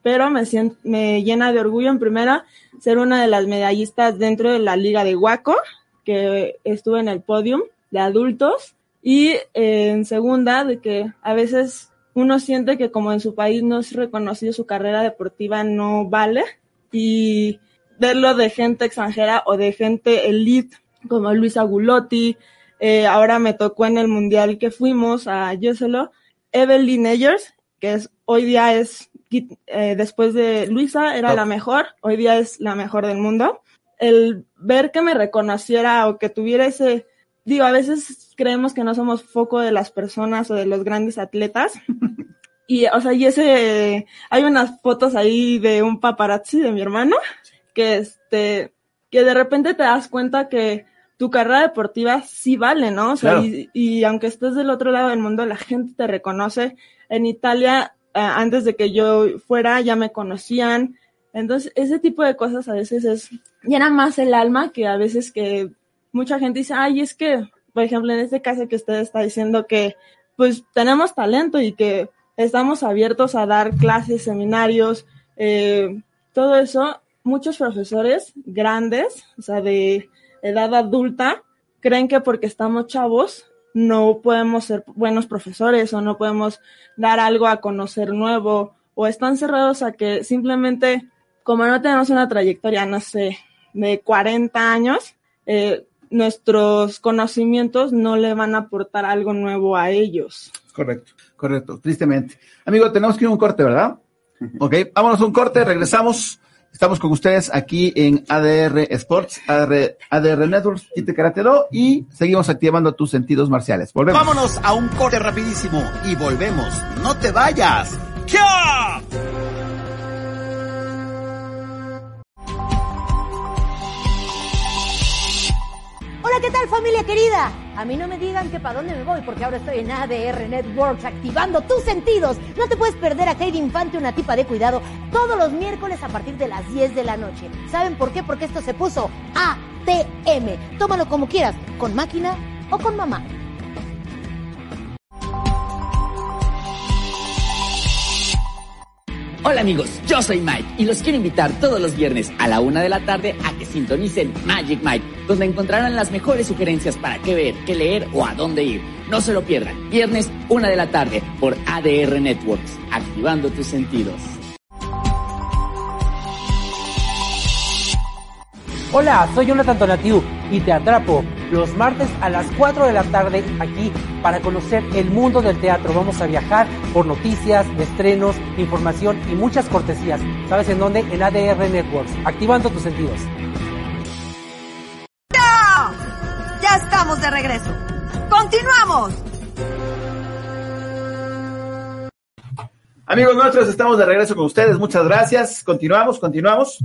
pero me, sien- me llena de orgullo en primera ser una de las medallistas dentro de la liga de Huaco, que estuve en el podium de adultos, y eh, en segunda de que a veces uno siente que como en su país no es reconocido su carrera deportiva no vale, y verlo de gente extranjera o de gente elite como Luisa Gulotti, eh, ahora me tocó en el mundial que fuimos a Yeselo, Evelyn Ayers, que es hoy día es eh, después de Luisa era la mejor, hoy día es la mejor del mundo. El ver que me reconociera o que tuviera ese, digo, a veces creemos que no somos foco de las personas o de los grandes atletas. Y, o sea, y ese, hay unas fotos ahí de un paparazzi de mi hermano, que este, que de repente te das cuenta que tu carrera deportiva sí vale, ¿no? O sea, Claro. y, y aunque estés del otro lado del mundo, la gente te reconoce. En Italia, eh, antes de que yo fuera, ya me conocían. Entonces, ese tipo de cosas a veces es, llena más el alma que a veces que mucha gente dice, ay, es que, por ejemplo, en este caso que usted está diciendo que, pues, tenemos talento y que estamos abiertos a dar clases, seminarios, eh, todo eso, muchos profesores grandes, o sea, de edad adulta, creen que porque estamos chavos no podemos ser buenos profesores o no podemos dar algo a conocer nuevo o están cerrados a que simplemente como no tenemos una trayectoria, no sé, de 40 años, eh, nuestros conocimientos no le van a aportar algo nuevo a ellos. Correcto, correcto, tristemente. Amigo, tenemos que ir a un corte, ¿verdad? Ok, vámonos a un corte, regresamos. Estamos con ustedes aquí en ADR Sports, ADR, ADR Networks, Kite Karate Do y seguimos activando tus sentidos marciales. Volvemos. Vámonos a un corte rapidísimo y volvemos. No te vayas. ¡Ya! ¿Qué tal familia querida? A mí no me digan que para dónde me voy, porque ahora estoy en ADR Networks activando tus sentidos. No te puedes perder a Heidi Infante, una tipa de cuidado, todos los miércoles a partir de las 10 de la noche. ¿Saben por qué? Porque esto se puso ATM. Tómalo como quieras, con máquina o con mamá. Hola amigos, yo soy Mike y los quiero invitar todos los viernes a la una de la tarde a que sintonicen Magic Mike, donde encontrarán las mejores sugerencias para qué ver, qué leer o a dónde ir. No se lo pierdan, viernes una de la tarde por ADR Networks, activando tus sentidos. Hola, soy Jonathan Tonatiu y te atrapo los martes a las 4 de la tarde aquí para conocer el mundo del teatro. Vamos a viajar por noticias, estrenos, información y muchas cortesías. ¿Sabes en dónde? En ADR Networks, activando tus sentidos. ¡Ya! Ya estamos de regreso. ¡Continuamos! Amigos nuestros, estamos de regreso con ustedes. Muchas gracias. Continuamos, continuamos.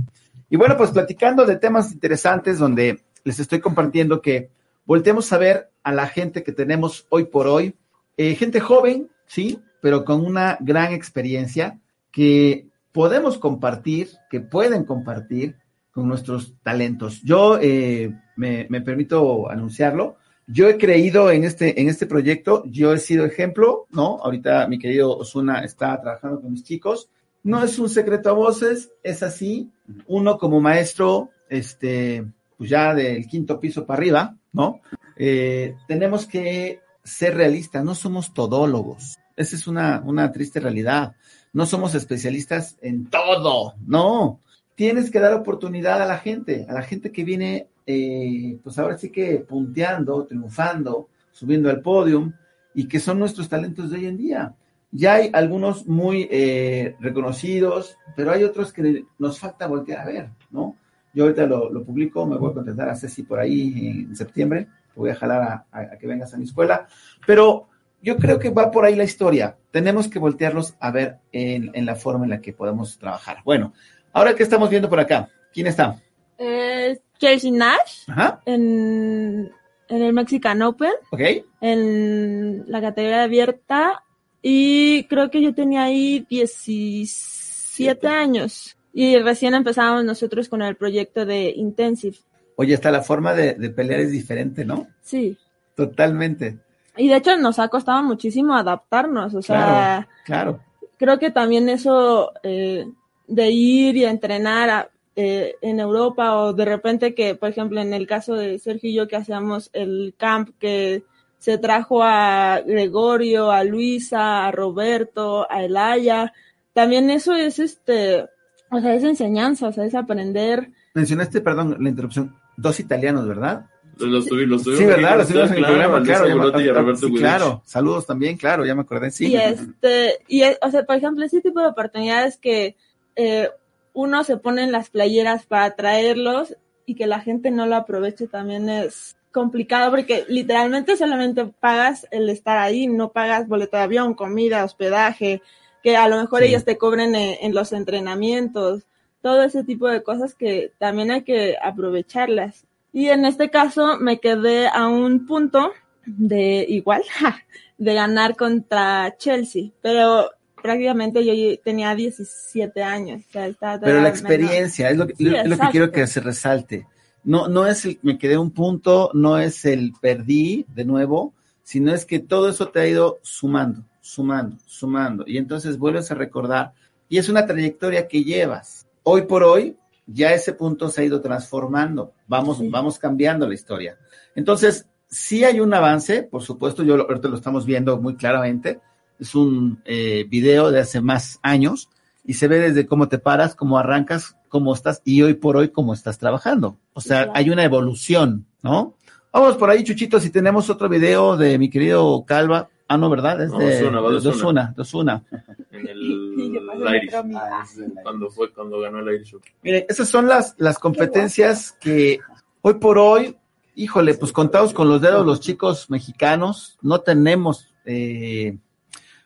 Y bueno, pues platicando de temas interesantes donde les estoy compartiendo que volteemos a ver a la gente que tenemos hoy por hoy, eh, gente joven, sí, pero con una gran experiencia que podemos compartir, que pueden compartir con nuestros talentos. Yo eh, me, me, permito anunciarlo. Yo he creído en este, en este proyecto, yo he sido ejemplo, ¿no? Ahorita mi querido Osuna está trabajando con mis chicos no es un secreto a voces, es así. Uno como maestro, este, pues ya del quinto piso para arriba, ¿no? Eh, tenemos que ser realistas, no somos todólogos. Esa es una, una triste realidad. No somos especialistas en todo, no. Tienes que dar oportunidad a la gente, a la gente que viene, eh, pues ahora sí que punteando, triunfando, subiendo al podium y que son nuestros talentos de hoy en día. Ya hay algunos muy eh, reconocidos, pero hay otros que nos falta voltear a ver, ¿no? Yo ahorita lo, publico, me voy a contestar a Ceci por ahí en septiembre, voy a jalar a, que vengas a mi escuela, pero yo creo que va por ahí la historia. Tenemos que voltearlos a ver en, en la forma en la que podemos trabajar. Bueno, ahora que estamos viendo por acá, ¿quién está? Eh, Chelsea Nash Ajá. En, en el Mexican Open. Ok. En la categoría abierta y creo que yo tenía ahí 17 años. Y recién empezábamos nosotros con el proyecto de Intensive. Oye, hasta la forma de, pelear es diferente, ¿no? Sí. Totalmente. Y de hecho nos ha costado muchísimo adaptarnos, o sea, claro, creo que también eso eh, de ir y entrenar eh, en Europa o de repente que, por ejemplo, en el caso de Sergio y yo que hacíamos el camp que se trajo a Gregorio, a Luisa, a Roberto, a Elaya. También eso es este, o sea, es enseñanza, o sea, es aprender. Mencionaste, perdón, la interrupción, dos italianos, ¿verdad? Los tuve, los Sí, ¿verdad? Los tuvimos en el programa, claro. sí, claro, saludos también, claro, ya me acordé, sí. Y este, y, o sea, por ejemplo, ese tipo de oportunidades que eh, uno se pone en las playeras para traerlos y que la gente no lo aproveche también es, complicado porque literalmente solamente pagas el estar ahí, no pagas boleto de avión, comida, hospedaje, que a lo mejor ellos te cobren en, los entrenamientos, todo ese tipo de cosas que también hay que aprovecharlas. Y en este caso me quedé a un punto de igual, de ganar contra Chelsea, pero prácticamente yo tenía 17 años. pero la experiencia es lo que, lo que quiero que se resalte no, no es el me quedé un punto, no es el perdí de nuevo, sino es que todo eso te ha ido sumando, sumando, sumando. Y entonces vuelves a recordar, y es una trayectoria que llevas. Hoy por hoy, ya ese punto se ha ido transformando, vamos, vamos cambiando la historia. Entonces, sí hay un avance, por supuesto, yo ahorita lo estamos viendo muy claramente, es un eh, video de hace más años, y se ve desde cómo te paras, cómo arrancas, cómo estás y hoy por hoy cómo estás trabajando. O sea, hay una evolución, ¿no? Vamos por ahí, Chuchito, si tenemos otro video de mi querido Calva. Ah, no, ¿verdad? Es de Dosuna, Dosuna. En el Irish. Ah, cuando fue, cuando ganó el Irish. Miren, esas son las, las competencias que hoy por hoy, híjole, pues contados con los dedos los chicos mexicanos, no tenemos, eh,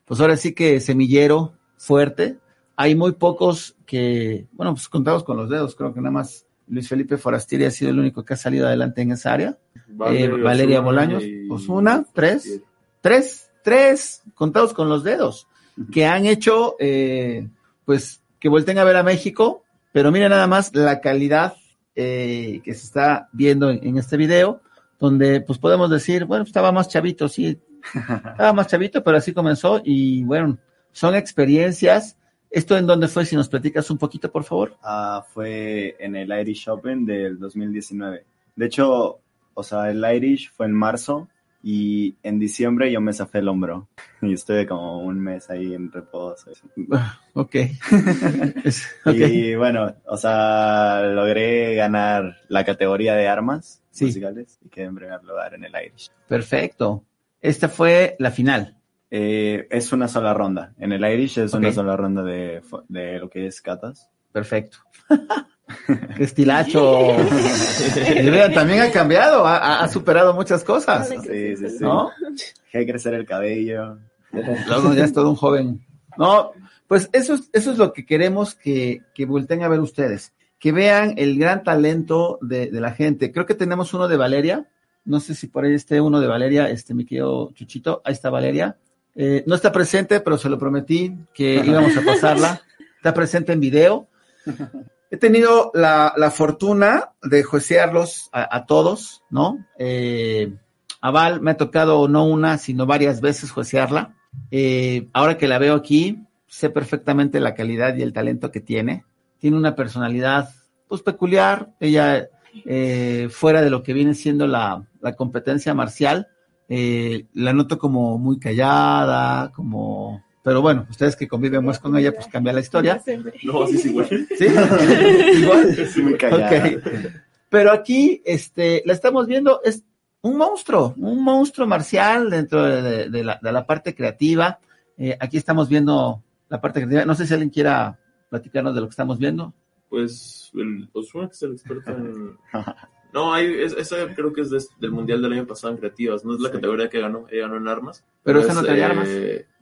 pues ahora sí que semillero fuerte, hay muy pocos que, bueno, pues contados con los dedos, creo que nada más Luis Felipe Forastieri ha sido el único que ha salido adelante en esa área. Eh, Valeria Bolaños, y- Osuna, tres, tres, tres, contados con los dedos, que han hecho, eh, pues, que volteen a ver a México, pero miren nada más la calidad eh, que se está viendo en, en este video, donde, pues, podemos decir, bueno, estaba más chavito, sí, estaba más chavito, pero así comenzó y, bueno, son experiencias. ¿Esto en dónde fue? Si nos platicas un poquito, por favor. Ah, fue en el Irish Open del 2019. De hecho, o sea, el Irish fue en marzo y en diciembre yo me zafé el hombro y estuve como un mes ahí en reposo. Ok. Es- ok. Y bueno, o sea, logré ganar la categoría de armas musicales y quedé en primer lugar en el Irish. Perfecto. Esta fue la final. Eh, es una sola ronda. En el Irish es una sola ronda de, de lo que es catas. Perfecto. Qué estilacho. También ha cambiado, ha, ha- ha superado muchas cosas. Sí, sí, sí. ¿No? Dejé crecer el cabello. Luego ya es todo un joven. No, pues eso es, eso es lo que queremos que, que volteen a ver ustedes. Que vean el gran talento de, de la gente. Creo que tenemos uno de Valeria. No sé si por ahí esté uno de Valeria, este, mi querido Chuchito. Ahí está Valeria. Eh, no está presente, pero se lo prometí que íbamos a pasarla. Está presente en video. He tenido la, la fortuna de juecearlos a, a todos, ¿no? Eh, a Val me ha tocado no una, sino varias veces juecearla. Eh, ahora que la veo aquí, sé perfectamente la calidad y el talento que tiene. Tiene una personalidad, pues, peculiar. Ella, eh, fuera de lo que viene siendo la, la competencia marcial, eh, la noto como muy callada, como... Pero bueno, ustedes que conviven más con ella, pues cambia la historia. No, sí, sí, güey. ¿Sí? Igual. Es muy callada. Pero aquí, este, la estamos viendo, es un monstruo, un monstruo marcial dentro de, de- de la, de la parte creativa. Eh, aquí estamos viendo la parte creativa. No sé si alguien quiera platicarnos de lo que estamos viendo. Pues el Osuna, que es el experto en. No, hay, es- esa creo que es de- del mundial del año pasado en creativas. No es la categoría que ganó, ella ganó en armas. Pero esa no es, traía armas.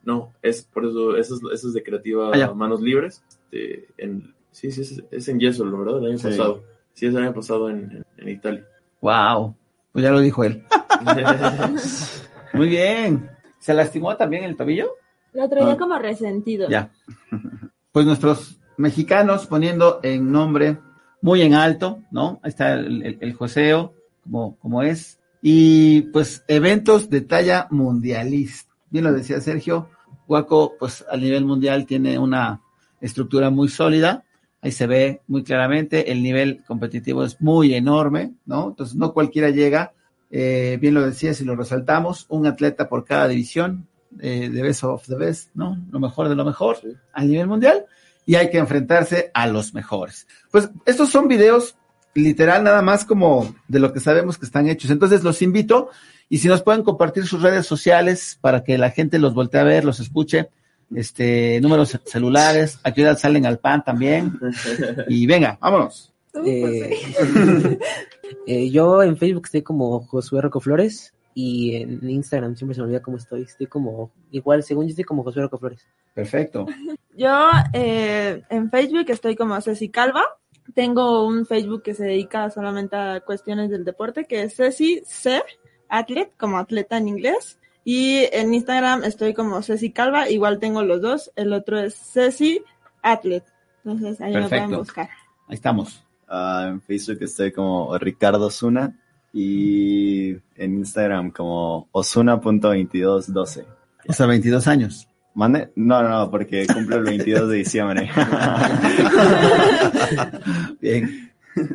No, es por eso, esa es, esa es de creativa Ah, ya. manos libres. de- en, sí, sí, es, es en yeso, ¿no, ¿verdad? El año Sí. pasado. Sí, es el año pasado en, en- en Italia. Wow. Pues ya lo dijo él. Muy bien. ¿Se lastimó también el tobillo? Lo traía Ah. como resentido. Ya. Pues nuestros mexicanos poniendo en nombre muy en alto, ¿no? Ahí está el, el, el joseo, como, como es. Y pues eventos de talla mundialista. Bien lo decía Sergio, Guaco, pues a nivel mundial tiene una estructura muy sólida. Ahí se ve muy claramente, el nivel competitivo es muy enorme, ¿no? Entonces no cualquiera llega. Eh, bien lo decía, si lo resaltamos, un atleta por cada división, eh, de best of the best, ¿no? Lo mejor de lo mejor a nivel mundial y hay que enfrentarse a los mejores. Pues estos son videos literal nada más como de lo que sabemos que están hechos. Entonces los invito y si nos pueden compartir sus redes sociales para que la gente los voltee a ver, los escuche, este números celulares, a qué edad salen al pan también. Y venga, vámonos. Eh, eh, yo en Facebook estoy como Josué Rocco Flores y en Instagram siempre se me olvida cómo estoy. Estoy como, igual, según yo estoy como Josué Rocco Flores. Perfecto. Yo eh, en Facebook estoy como Ceci Calva. Tengo un Facebook que se dedica solamente a cuestiones del deporte, que es Ceci C, Athlete, como atleta en inglés. Y en Instagram estoy como Ceci Calva, igual tengo los dos. El otro es Ceci Athlete. Entonces ahí me pueden Perfecto. buscar. Ahí estamos. Ah, en Facebook estoy como Ricardo Osuna y en Instagram como osuna.2212. O sea, 22 años. ¿Mande? No, no, no, porque cumplo el 22 de diciembre. Bien.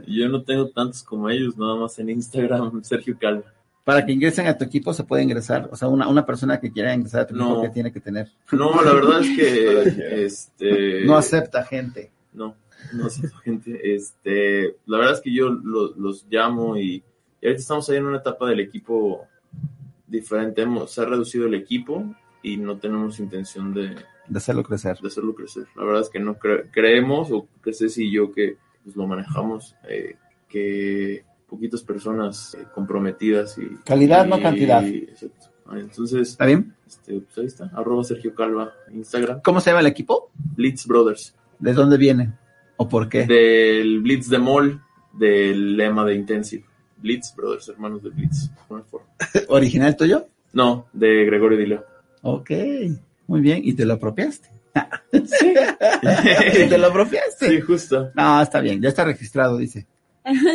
Yo no tengo tantos como ellos, nada más en Instagram, Sergio Calva. Para que ingresen a tu equipo se puede ingresar, o sea, una, una persona que quiera ingresar a tu equipo No. que tiene que tener. No, la verdad es que este No acepta gente. No, no acepto gente. Este, la verdad es que yo lo- los llamo y, y ahorita estamos ahí en una etapa del equipo diferente. Hemos, se ha reducido el equipo y no tenemos intención de, De hacerlo crecer. de hacerlo crecer. La verdad es que no cre- creemos, o que Ceci y yo que pues, lo manejamos, eh, que poquitas personas eh, comprometidas y... Calidad, no y- cantidad. exacto. Ah, Entonces, ¿Está bien? este, pues ahí está, arroba Sergio Calva, Instagram. ¿Cómo se llama el equipo? Blitz Brothers. ¿De dónde viene? ¿O por qué? Del Blitz de Mall, del lema de Intensive. Blitz, brothers, hermanos de Blitz. ¿Original tuyo? No, de Gregorio Dileo. Ok, muy bien. ¿Y te lo apropiaste? sí. ¿Te lo apropiaste? Sí, justo. No, está bien, ya está registrado, dice.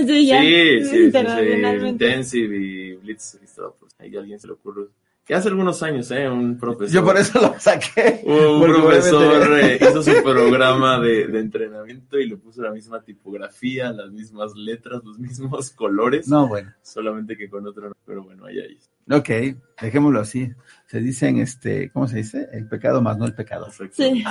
sí, ya. Sí, sí, sí, sí. Intensive y Blitz registrado. Pues ahí a alguien se le ocurrió. Que hace algunos años, ¿eh? Un profesor. Yo por eso lo saqué. Un profesor eh, hizo su programa de, de entrenamiento y le puso la misma tipografía, las mismas letras, los mismos colores. No, bueno. Solamente que con otro. Pero bueno, ahí ahí. Ok, dejémoslo así. Se dicen, este, ¿cómo se dice? El pecado más no el pecado. Sí.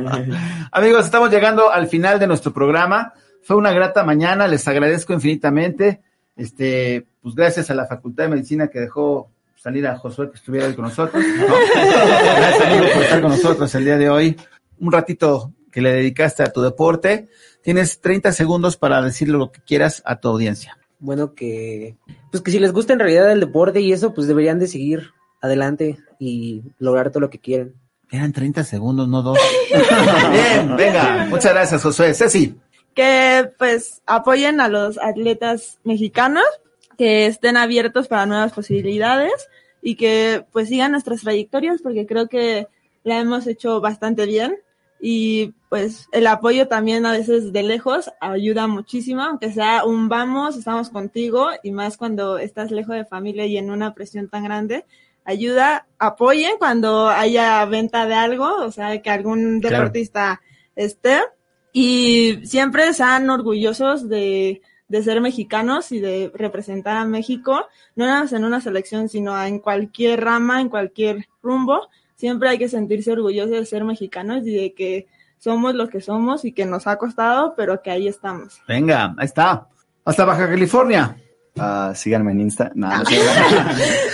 Amigos, estamos llegando al final de nuestro programa. Fue una grata mañana, les agradezco infinitamente. Este, pues gracias a la Facultad de Medicina que dejó salir a Josué que estuviera hoy con nosotros. ¿no? Gracias, amigo, por estar con nosotros el día de hoy. Un ratito que le dedicaste a tu deporte. Tienes 30 segundos para decirle lo que quieras a tu audiencia. Bueno, que pues que si les gusta en realidad el deporte y eso, pues deberían de seguir adelante y lograr todo lo que quieren. Eran 30 segundos, no dos. Bien, venga. Muchas gracias, Josué. Ceci. que pues apoyen a los atletas mexicanos, que estén abiertos para nuevas posibilidades y que pues sigan nuestras trayectorias porque creo que la hemos hecho bastante bien y pues el apoyo también a veces de lejos ayuda muchísimo, aunque sea un vamos, estamos contigo y más cuando estás lejos de familia y en una presión tan grande, ayuda, apoyen cuando haya venta de algo, o sea, que algún Claro. deportista esté y siempre sean orgullosos de, de ser mexicanos y de representar a México, no nada más en una selección, sino en cualquier rama, en cualquier rumbo. Siempre hay que sentirse orgullosos de ser mexicanos y de que somos lo que somos y que nos ha costado, pero que ahí estamos. Venga, ahí está. Hasta Baja California. Ah, síganme en Insta. Nada, no.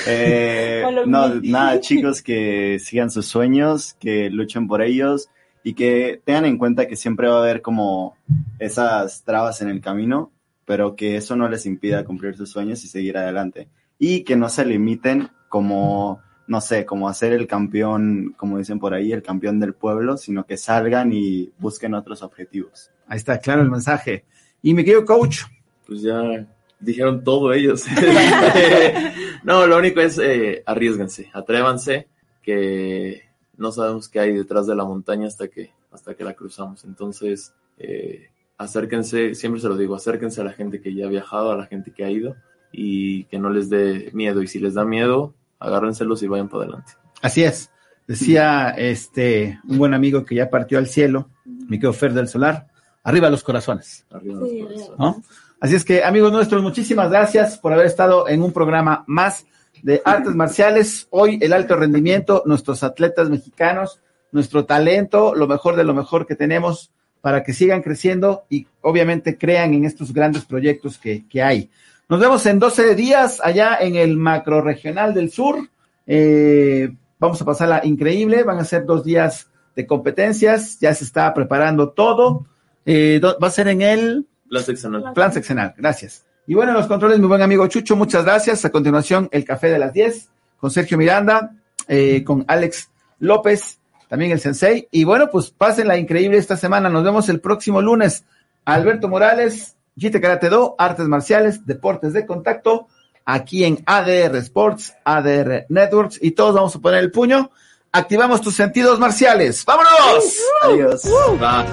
Eh, no, nada, chicos, que sigan sus sueños, que luchen por ellos y que tengan en cuenta que siempre va a haber como esas trabas en el camino, pero que eso no les impida cumplir sus sueños y seguir adelante. Y que no se limiten como, no sé, como a ser el campeón, como dicen por ahí, el campeón del pueblo, sino que salgan y busquen otros objetivos. Ahí está, claro el mensaje. Y mi querido coach. Pues ya dijeron todo ellos. no, lo único es eh, arriesguense, atrévanse, que no sabemos qué hay detrás de la montaña hasta que, hasta que la cruzamos. Entonces, eh, acérquense, siempre se lo digo, acérquense a la gente que ya ha viajado, a la gente que ha ido y que no les dé miedo. Y si les da miedo, agárrenselos y vayan para adelante. Así es. Decía este un buen amigo que ya partió al cielo, mi querido Fer del Solar, arriba los corazones. Arriba los Sí, corazones. ¿no? Así es que, amigos nuestros, muchísimas gracias por haber estado en un programa más de artes marciales. Hoy el alto rendimiento, nuestros atletas mexicanos, nuestro talento, lo mejor de lo mejor que tenemos para que sigan creciendo y obviamente crean en estos grandes proyectos que, que hay. Nos vemos en 12 días allá en el macro regional del sur. Eh, vamos a pasarla increíble. Van a ser dos días de competencias. Ya se está preparando todo. Eh, va a ser en el Plan seccional. Plan seccional, gracias. Y bueno, en los controles, mi buen amigo Chucho, muchas gracias. A continuación, el café de las 10 con Sergio Miranda, eh, con Alex López, también el Sensei. Y bueno, pues pásenla increíble esta semana. Nos vemos el próximo lunes. Alberto Morales, Jite Karate Do, Artes Marciales, Deportes de Contacto, aquí en ADR Sports, ADR Networks. Y todos vamos a poner el puño. Activamos tus sentidos marciales. ¡Vámonos! Adiós. Va.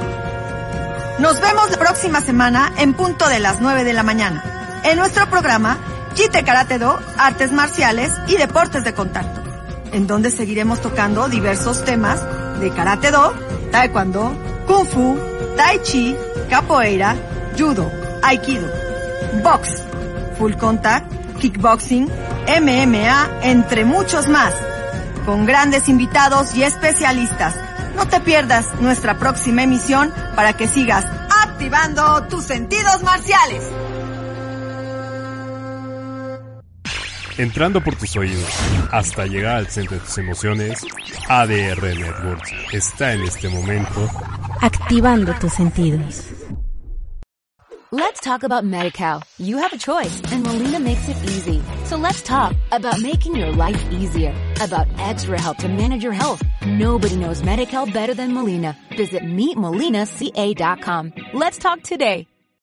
Nos vemos la próxima semana en punto de las 9 de la mañana. En nuestro programa, Jite Karate Do, Artes Marciales y Deportes de Contacto, en donde seguiremos tocando diversos temas de Karate Do, Taekwondo, Kung Fu, Tai Chi, Capoeira, Judo, Aikido, Box, Full Contact, Kickboxing, MMA, entre muchos más con grandes invitados y especialistas. No te pierdas nuestra próxima emisión para que sigas activando tus sentidos marciales. Entrando por tus oídos hasta llegar al centro de tus emociones, ADR Networks está en este momento Activando tus sentidos. Let's talk about MediCal. You have a choice and Molina makes it easy. So let's talk about making your life easier, about extra help to manage your health. Nobody knows MediCal better than Molina. Visit meetmolinaca.com. Let's talk today.